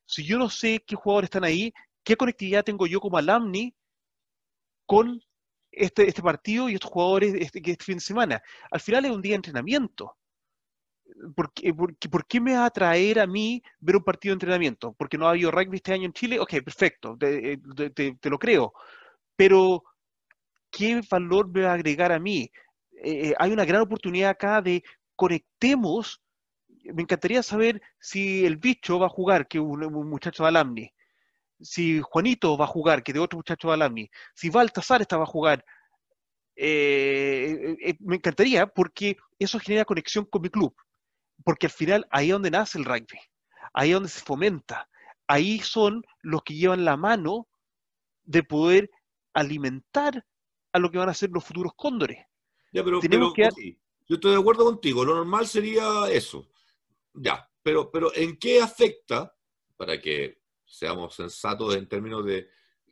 Si yo no sé qué jugadores están ahí, ¿qué conectividad tengo yo como Alamni con este, este partido y estos jugadores este, este fin de semana? Al final es un día de entrenamiento. ¿Por qué, por, qué, me va a atraer a mí ver un partido de entrenamiento? ¿Porque no ha habido rugby este año en Chile? Ok, perfecto, te, te lo creo. Pero ¿qué valor me va a agregar a mí? Eh, hay una gran oportunidad acá de conectemos. Me encantaría saber si el bicho va a jugar, que un, un muchacho de Alamni, si Juanito va a jugar, que de otro muchacho de Alamni, si Baltasar está va a jugar. Eh, eh, me encantaría porque eso genera conexión con mi club, porque al final ahí es donde nace el rugby, ahí es donde se fomenta, ahí son los que llevan la mano de poder alimentar a lo que van a ser los futuros cóndores.
Ya, pero, yo estoy de acuerdo contigo, lo normal sería eso. Ya, pero, pero ¿en qué afecta, para que seamos sensatos en términos de,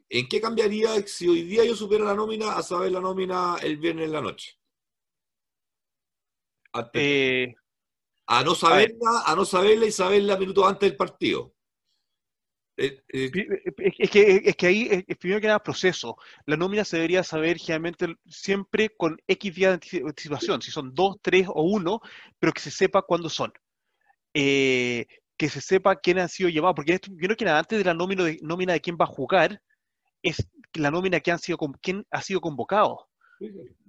¿en qué cambiaría si hoy día yo supiera la nómina a saber la nómina el viernes en la noche?
Eh,
a no saberla, a, no saberla y saberla minutos antes del partido.
Eh, eh, es, que, es que ahí, es, primero que nada, proceso. La nómina se debería saber generalmente siempre con X días de anticipación, si son dos, tres o uno, pero que se sepa cuándo son. Eh, que se sepa quién han sido llevados, porque primero que nada, antes de la nómina de, nómina de quién va a jugar, es la nómina que han sido, quién ha sido convocado.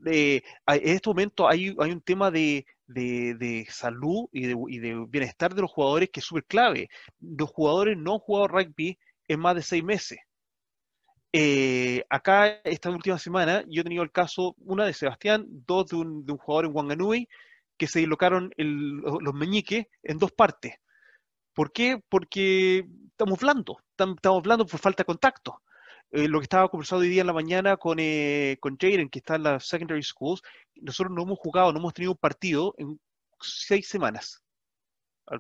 en este momento hay, hay un tema de, de, salud y de, bienestar de los jugadores que es súper clave. Los jugadores no han jugado rugby en más de seis meses. Eh, acá, esta última semana, yo he tenido el caso, una de Sebastián, dos de un, de un jugador en Wanganui, que se dislocaron los meñiques en dos partes. ¿Por qué? Porque estamos hablando, estamos hablando por falta de contacto. Eh, lo que estaba conversando hoy día en la mañana con, eh, con Jaden, que está en la secondary schools, nosotros no hemos jugado, no hemos tenido un partido en seis semanas,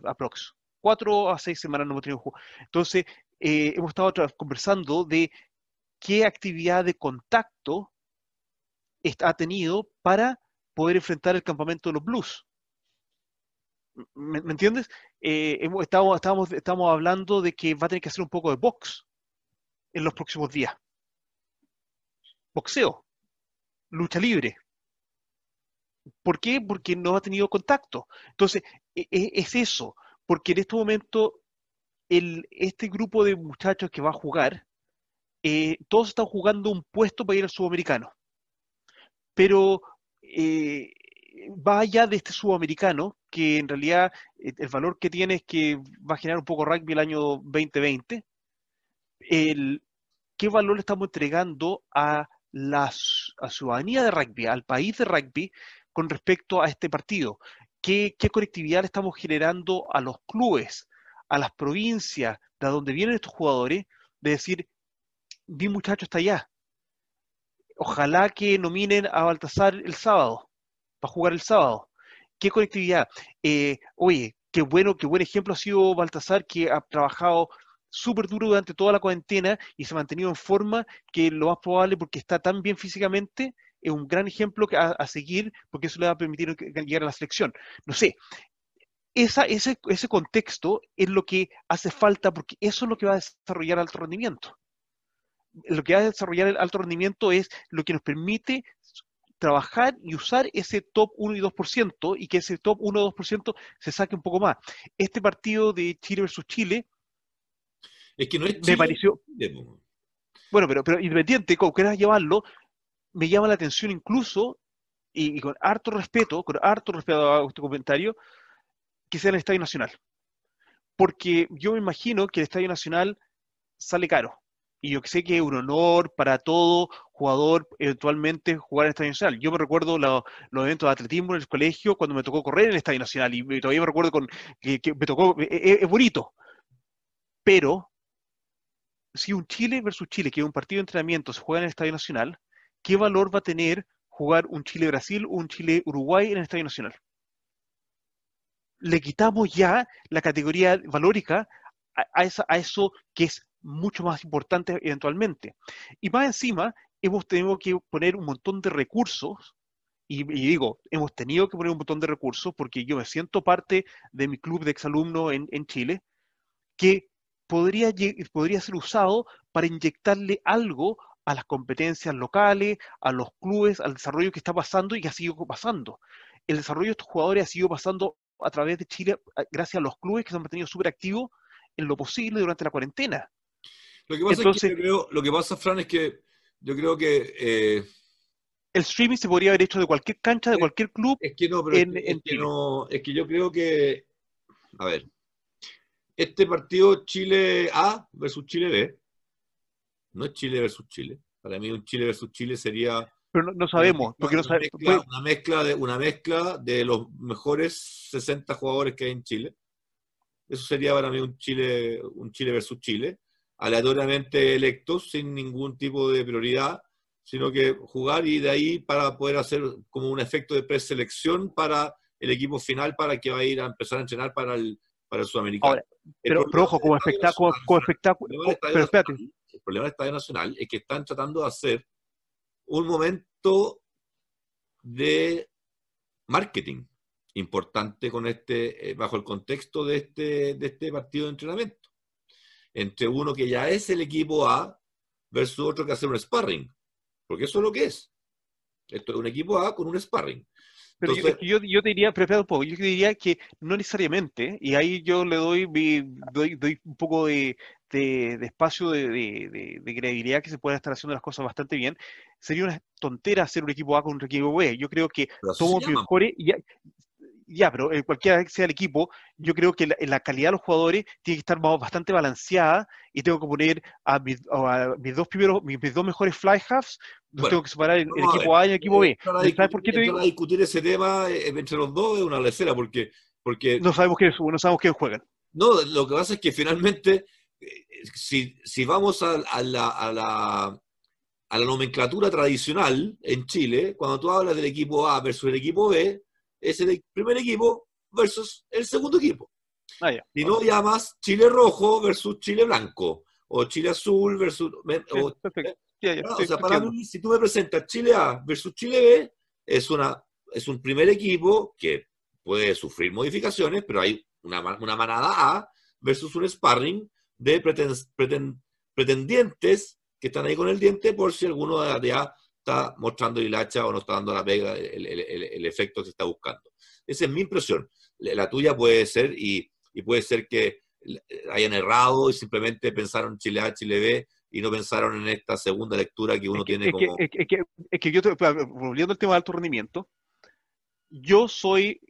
aprox. Cuatro a seis semanas no hemos tenido un juego. Entonces, eh, hemos estado conversando de qué actividad de contacto ha tenido para poder enfrentar el campamento de los Blues. ¿Me, entiendes? hemos, estamos, estamos, estamos hablando de que va a tener que hacer un poco de box en los próximos días. Boxeo, lucha libre. ¿Por qué? Porque no ha tenido contacto. Entonces, e, e, es eso, porque en este momento el, este grupo de muchachos que va a jugar, eh, todos están jugando un puesto para ir al sudamericano. Pero eh, va allá de este sudamericano, que en realidad eh, el valor que tiene es que va a generar un poco rugby el año 2020. El, qué valor le estamos entregando a la ciudadanía de rugby, al país de rugby, con respecto a este partido. ¿Qué, conectividad le estamos generando a los clubes, a las provincias, de donde vienen estos jugadores, de decir, mi muchacho está allá. Ojalá que nominen a Baltasar el sábado, para jugar el sábado. ¿Qué conectividad? Eh, oye, qué bueno, qué buen ejemplo ha sido Baltasar, que ha trabajado súper duro durante toda la cuarentena y se ha mantenido en forma que lo más probable, porque está tan bien físicamente, es un gran ejemplo a, seguir, porque eso le va a permitir llegar a la selección. No sé, esa, ese, ese contexto es lo que hace falta, porque eso es lo que va a desarrollar alto rendimiento. Lo que va a desarrollar el alto rendimiento es lo que nos permite trabajar y usar ese top 1 y 2% y que ese top 1 o 2% se saque un poco más. Este partido de Chile versus Chile
es que no es
Me pareció. Bueno, pero, pero independiente, como quieras llevarlo, me llama la atención incluso, y, con harto respeto, con harto respeto a este comentario, que sea el Estadio Nacional. Porque yo me imagino que el Estadio Nacional sale caro. Y yo sé que es un honor para todo jugador eventualmente jugar en el Estadio Nacional. Yo me recuerdo los eventos de atletismo en el colegio cuando me tocó correr en el Estadio Nacional y todavía me recuerdo con, que, me tocó, e, e, es bonito. Pero si un Chile versus Chile, que es un partido de entrenamiento, se juega en el Estadio Nacional, ¿qué valor va a tener jugar un Chile-Brasil o un Chile-Uruguay en el Estadio Nacional? Le quitamos ya la categoría valórica a, eso que es mucho más importante eventualmente. Y más encima, hemos tenido que poner un montón de recursos, y, digo, hemos tenido que poner un montón de recursos porque yo me siento parte de mi club de exalumnos en, en Chile, que podría, podría ser usado para inyectarle algo a las competencias locales, a los clubes, al desarrollo que está pasando y que ha sido pasando. El desarrollo de estos jugadores ha sido pasando a través de Chile gracias a los clubes que se han mantenido súper activos en lo posible durante la cuarentena.
Lo que pasa, es que yo creo, lo que pasa Fran, es que yo creo que... Eh,
el streaming se podría haber hecho de cualquier cancha, de cualquier club.
Es que no, pero es, que, no, es que yo creo que... A ver, este partido Chile A versus Chile B, no es Chile versus Chile. Para mí un Chile versus Chile sería...
Pero no, sabemos, porque no
sabemos. Una mezcla, de, una mezcla de los mejores 60 jugadores que hay en Chile. Eso sería para mí un Chile, un Chile versus Chile, aleatoriamente electos, sin ningún tipo de prioridad, sino que jugar y de ahí para poder hacer como un efecto de preselección para el equipo final para que va a ir a empezar a entrenar para el, para el sudamericano.
pero, ojo, como espectáculo, como espectáculo, pero espérate.
El problema del Estadio Nacional es que están tratando de hacer un momento de marketing. importante con este, eh, bajo el contexto de este, de este partido de entrenamiento. Entre uno que ya es el equipo A versus otro que hace un sparring. Porque eso es lo que es. Esto es un equipo A con un sparring.
Pero yo, yo, te diría, pero un poco, yo diría que no necesariamente, y ahí yo le doy, doy, doy un poco de, de, espacio de, de, credibilidad que se pueden estar haciendo las cosas bastante bien, sería una tontera hacer un equipo A con un equipo B. Yo creo que somos mejores, y, ya, pero eh, cualquiera que sea el equipo, yo creo que la, calidad de los jugadores tiene que estar bastante balanceada y tengo que poner a, mis, dos primeros, mis, dos mejores fly halves, los tengo que separar en el equipo A y el equipo B.
¿Sabes por qué te digo? discutir ese tema eh, entre los dos es una lecera porque, porque
no sabemos quién no sabemos quién juegan.
No, lo que pasa es que finalmente eh, si, si vamos a, a, la, a, la, a la nomenclatura tradicional en Chile, cuando tú hablas del equipo A versus el equipo B, es el primer equipo versus el segundo equipo. Ah, y no llamas Chile rojo versus Chile blanco, o Chile azul versus... o, sea, para mí, si tú me presentas Chile A versus Chile B, es, una, es un primer equipo que puede sufrir modificaciones, pero hay una, una manada A versus un sparring de pretendientes que están ahí con el diente por si alguno de A está mostrando el hacha o no está dando la pega, el, efecto que se está buscando. Esa es mi impresión. La tuya puede ser, y, puede ser que hayan errado y simplemente pensaron Chile A, Chile B y no pensaron en esta segunda lectura que uno tiene como...
es, que, es que yo, volviendo al tema de alto rendimiento, yo soy,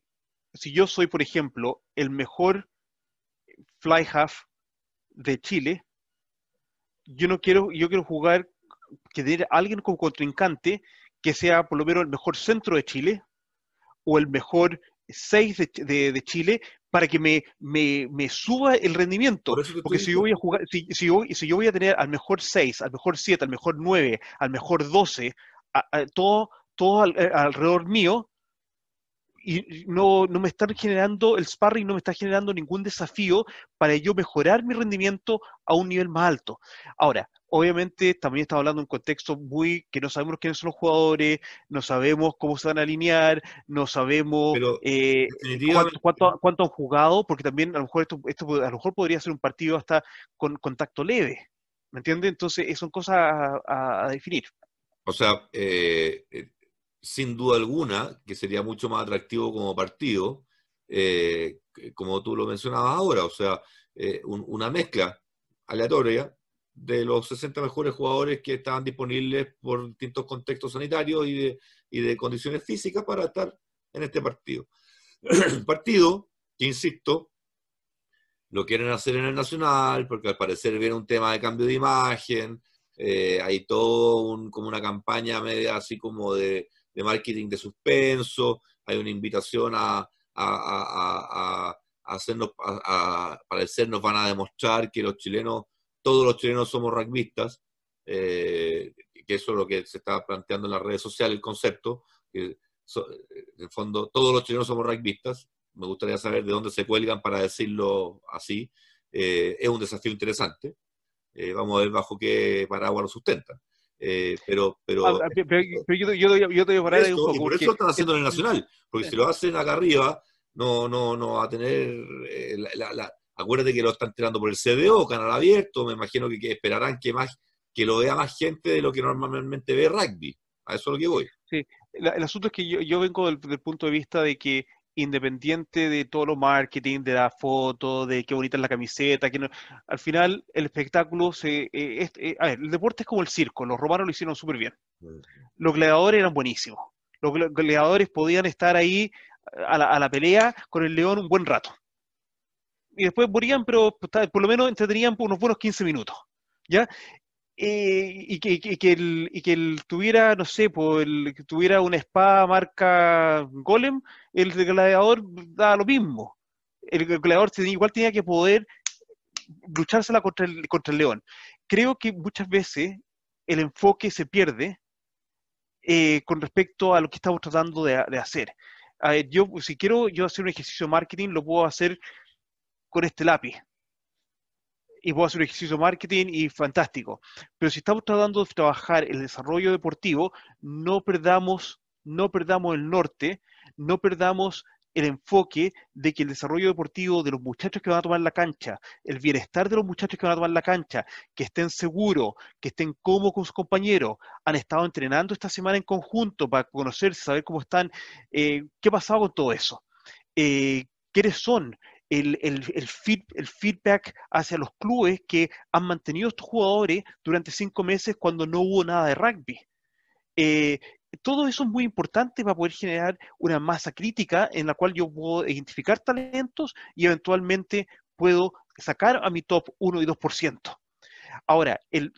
si yo soy, por ejemplo, el mejor fly half de Chile, yo no quiero, yo quiero jugar que tener alguien como contrincante que sea por lo menos el mejor centro de Chile o el mejor 6 de, Chile para que me, me, suba el rendimiento. Porque si yo voy a jugar, si, si, yo, si yo voy a tener al mejor 6, al mejor 7, al mejor 9, al mejor 12, todo, todo eh, alrededor mío, y no, no, me están generando, el sparring no me está generando ningún desafío para yo mejorar mi rendimiento a un nivel más alto. Ahora, obviamente también estamos hablando de un contexto muy que no sabemos quiénes son los jugadores, no sabemos cómo se van a alinear, no sabemos eh, cuánto, cuánto, han jugado, porque también a lo mejor esto, esto a lo mejor podría ser un partido hasta con contacto leve. ¿Me entiendes? Entonces, son cosas a, definir.
O sea, eh, eh sin duda alguna, que sería mucho más atractivo como partido, eh, como tú lo mencionabas ahora, o sea, eh, una mezcla aleatoria de los 60 mejores jugadores que estaban disponibles por distintos contextos sanitarios y de, y de condiciones físicas para estar en este partido. partido que, insisto, lo quieren hacer en el Nacional, porque al parecer viene un tema de cambio de imagen, eh, hay todo como una campaña media así como de, de marketing de suspenso, hay una invitación a, a, a, a hacernos, a, parecer nos van a demostrar que los chilenos, todos los chilenos somos rugbyistas, eh, que eso es lo que se está planteando en las redes sociales, el concepto, que en el fondo todos los chilenos somos rugbyistas, me gustaría saber de dónde se cuelgan para decirlo así, eh, es un desafío interesante, eh, vamos a ver bajo qué paraguas lo sustentan. Eh, pero, pero,
ah, pero, yo, yo, yo, te voy a
esto, Y por eso lo están haciendo en el Nacional, porque si lo hacen acá arriba, no, no, no va a tener. Eh, la, acuérdate que lo están tirando por el CDO, canal abierto, me imagino que, esperarán que, más, que lo vea más gente de lo que normalmente ve rugby. A eso es lo que voy.
Sí, el asunto es que yo, vengo del, punto de vista de que independiente de todo lo marketing, de la foto, de qué bonita es la camiseta, que al final el espectáculo se... Eh, eh, a ver, el deporte es como el circo, los romanos lo hicieron súper bien. Los gladiadores eran buenísimos. Los gladiadores podían estar ahí a la, a la, pelea con el león un buen rato. Y después morían, pero por lo menos entretenían unos buenos 15 minutos. ¿ya? Eh, y, que, que, el, y que él tuviera, no sé, pues, el, que tuviera una espada marca Golem, el gladiador da lo mismo. El gladiador igual tenía que poder luchársela contra el, contra el león. Creo que muchas veces el enfoque se pierde eh, con respecto a lo que estamos tratando de, de hacer. yo, si quiero yo hacer un ejercicio de marketing, lo puedo hacer con este lápiz. Y puedo hacer un ejercicio de marketing y fantástico. Pero si estamos tratando de trabajar el desarrollo deportivo, no perdamos, no perdamos el norte, no perdamos el enfoque de que el desarrollo deportivo de los muchachos que van a tomar la cancha, el bienestar de los muchachos que van a tomar la cancha, que estén seguros, que estén cómodos con sus compañeros, han estado entrenando esta semana en conjunto para conocerse, saber cómo están, eh, qué ha pasado con todo eso, eh, quiénes son, el, el, el, feedback hacia los clubes que han mantenido estos jugadores durante cinco meses cuando no hubo nada de rugby. Eh, todo eso es muy importante para poder generar una masa crítica en la cual yo puedo identificar talentos y eventualmente puedo sacar a mi top 1 y 2%. Ahora, el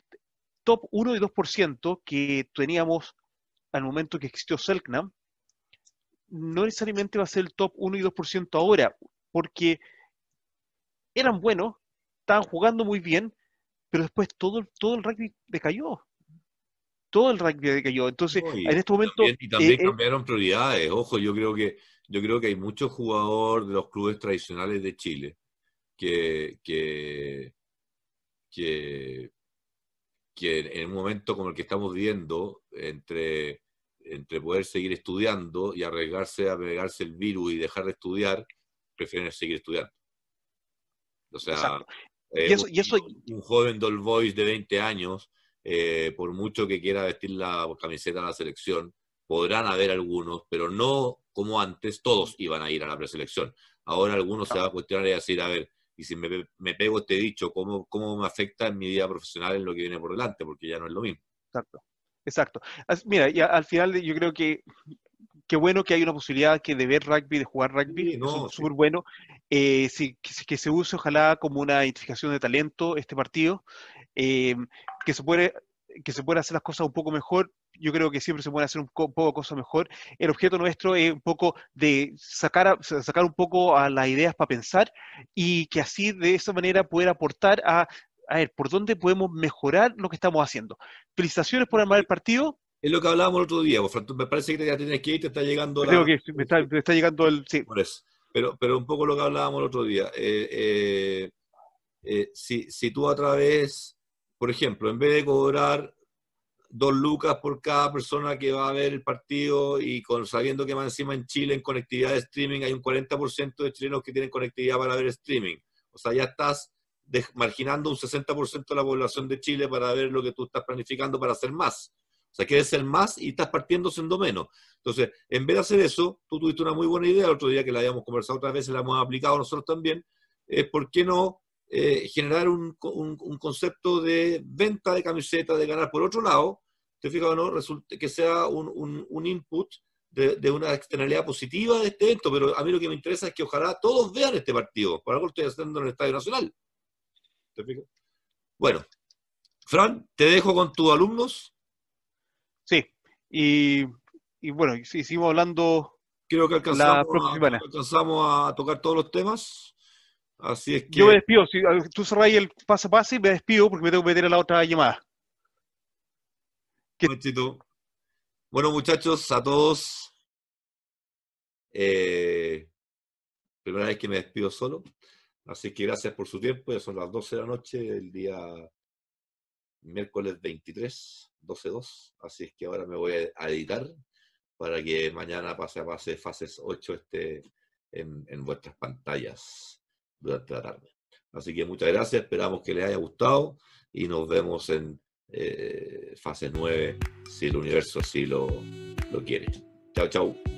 top 1 y 2% que teníamos al momento que existió Selknam, no necesariamente va a ser el top 1 y 2% ahora, porque eran buenos, estaban jugando muy bien, pero después todo, todo el rugby decayó todo el rugby cayó. Entonces, en este momento...
y también eh, eh, cambiaron prioridades. Ojo, yo creo que yo creo que hay muchos jugadores de los clubes tradicionales de Chile que, que, que, en un momento como el que estamos viendo, entre, entre poder seguir estudiando y arriesgarse a pegarse el virus y dejar de estudiar, prefieren seguir estudiando. O sea, eh, y eso, un, joven Doll Boys de 20 años eh, por mucho que quiera vestir la camiseta de la selección, podrán haber algunos, pero no como antes, todos iban a ir a la preselección. Ahora algunos se van a cuestionar y decir, a ver, y si me, pego este dicho, ¿cómo, ¿cómo me afecta en mi vida profesional en lo que viene por delante? Porque ya no es lo mismo.
Exacto, exacto. Mira, al final yo creo que qué bueno que hay una posibilidad que de ver rugby, de jugar rugby, es súper bueno. Eh, que, se use ojalá como una identificación de talento este partido. Eh, que se puede que se puede hacer las cosas un poco mejor, yo creo que siempre se puede hacer un poco cosas mejor. El objeto nuestro es un poco de sacar, sacar un poco a las ideas para pensar y que así de esa manera poder aportar a, a ver, por dónde podemos mejorar lo que estamos haciendo. Felicitaciones por armar el partido.
Es lo que hablábamos el otro día, me parece que ya tienes que ir, te está llegando
Creo que me está, llegando el... Sí.
Por eso. Pero, pero un poco lo que hablábamos el otro día. Eh, eh, eh, si, si tú a través por ejemplo, en vez de cobrar dos lucas por cada persona que va a ver el partido y con, sabiendo que más encima en Chile en conectividad de streaming hay un 40% de chilenos que tienen conectividad para ver streaming. O sea, ya estás marginando un 60% de la población de Chile para ver lo que tú estás planificando para hacer más. O sea, quieres ser más y estás partiendo siendo menos. Entonces, en vez de hacer eso, tú tuviste una muy buena idea el otro día que la habíamos conversado otras veces, la hemos aplicado nosotros también, por qué no eh, generar un, concepto de venta de camiseta, de ganar por otro lado, te fijas o no, resulte que sea un, input de, una externalidad positiva de este evento, pero a mí lo que me interesa es que ojalá todos vean este partido, por algo lo estoy haciendo en el Estadio Nacional. ¿Te fijas? Bueno, Fran, te dejo con tus alumnos.
Sí, y, bueno, sí, seguimos hablando.
Creo que alcanzamos a tocar todos los temas. Así es que...
Yo me despido, si tú cerráis el pase a pase, me despido porque me tengo que meter a la otra llamada.
Bueno, muchachos, a todos. Eh, primera vez que me despido solo. Así que gracias por su tiempo. Ya son las 12 de la noche, el día miércoles 23, 12-2. Así es que ahora me voy a editar para que mañana pase a pase fases 8 esté en, en vuestras pantallas durante la tarde. Así que muchas gracias, esperamos que les haya gustado y nos vemos en eh, fase 9 si el universo así lo, lo quiere. Chao, chao.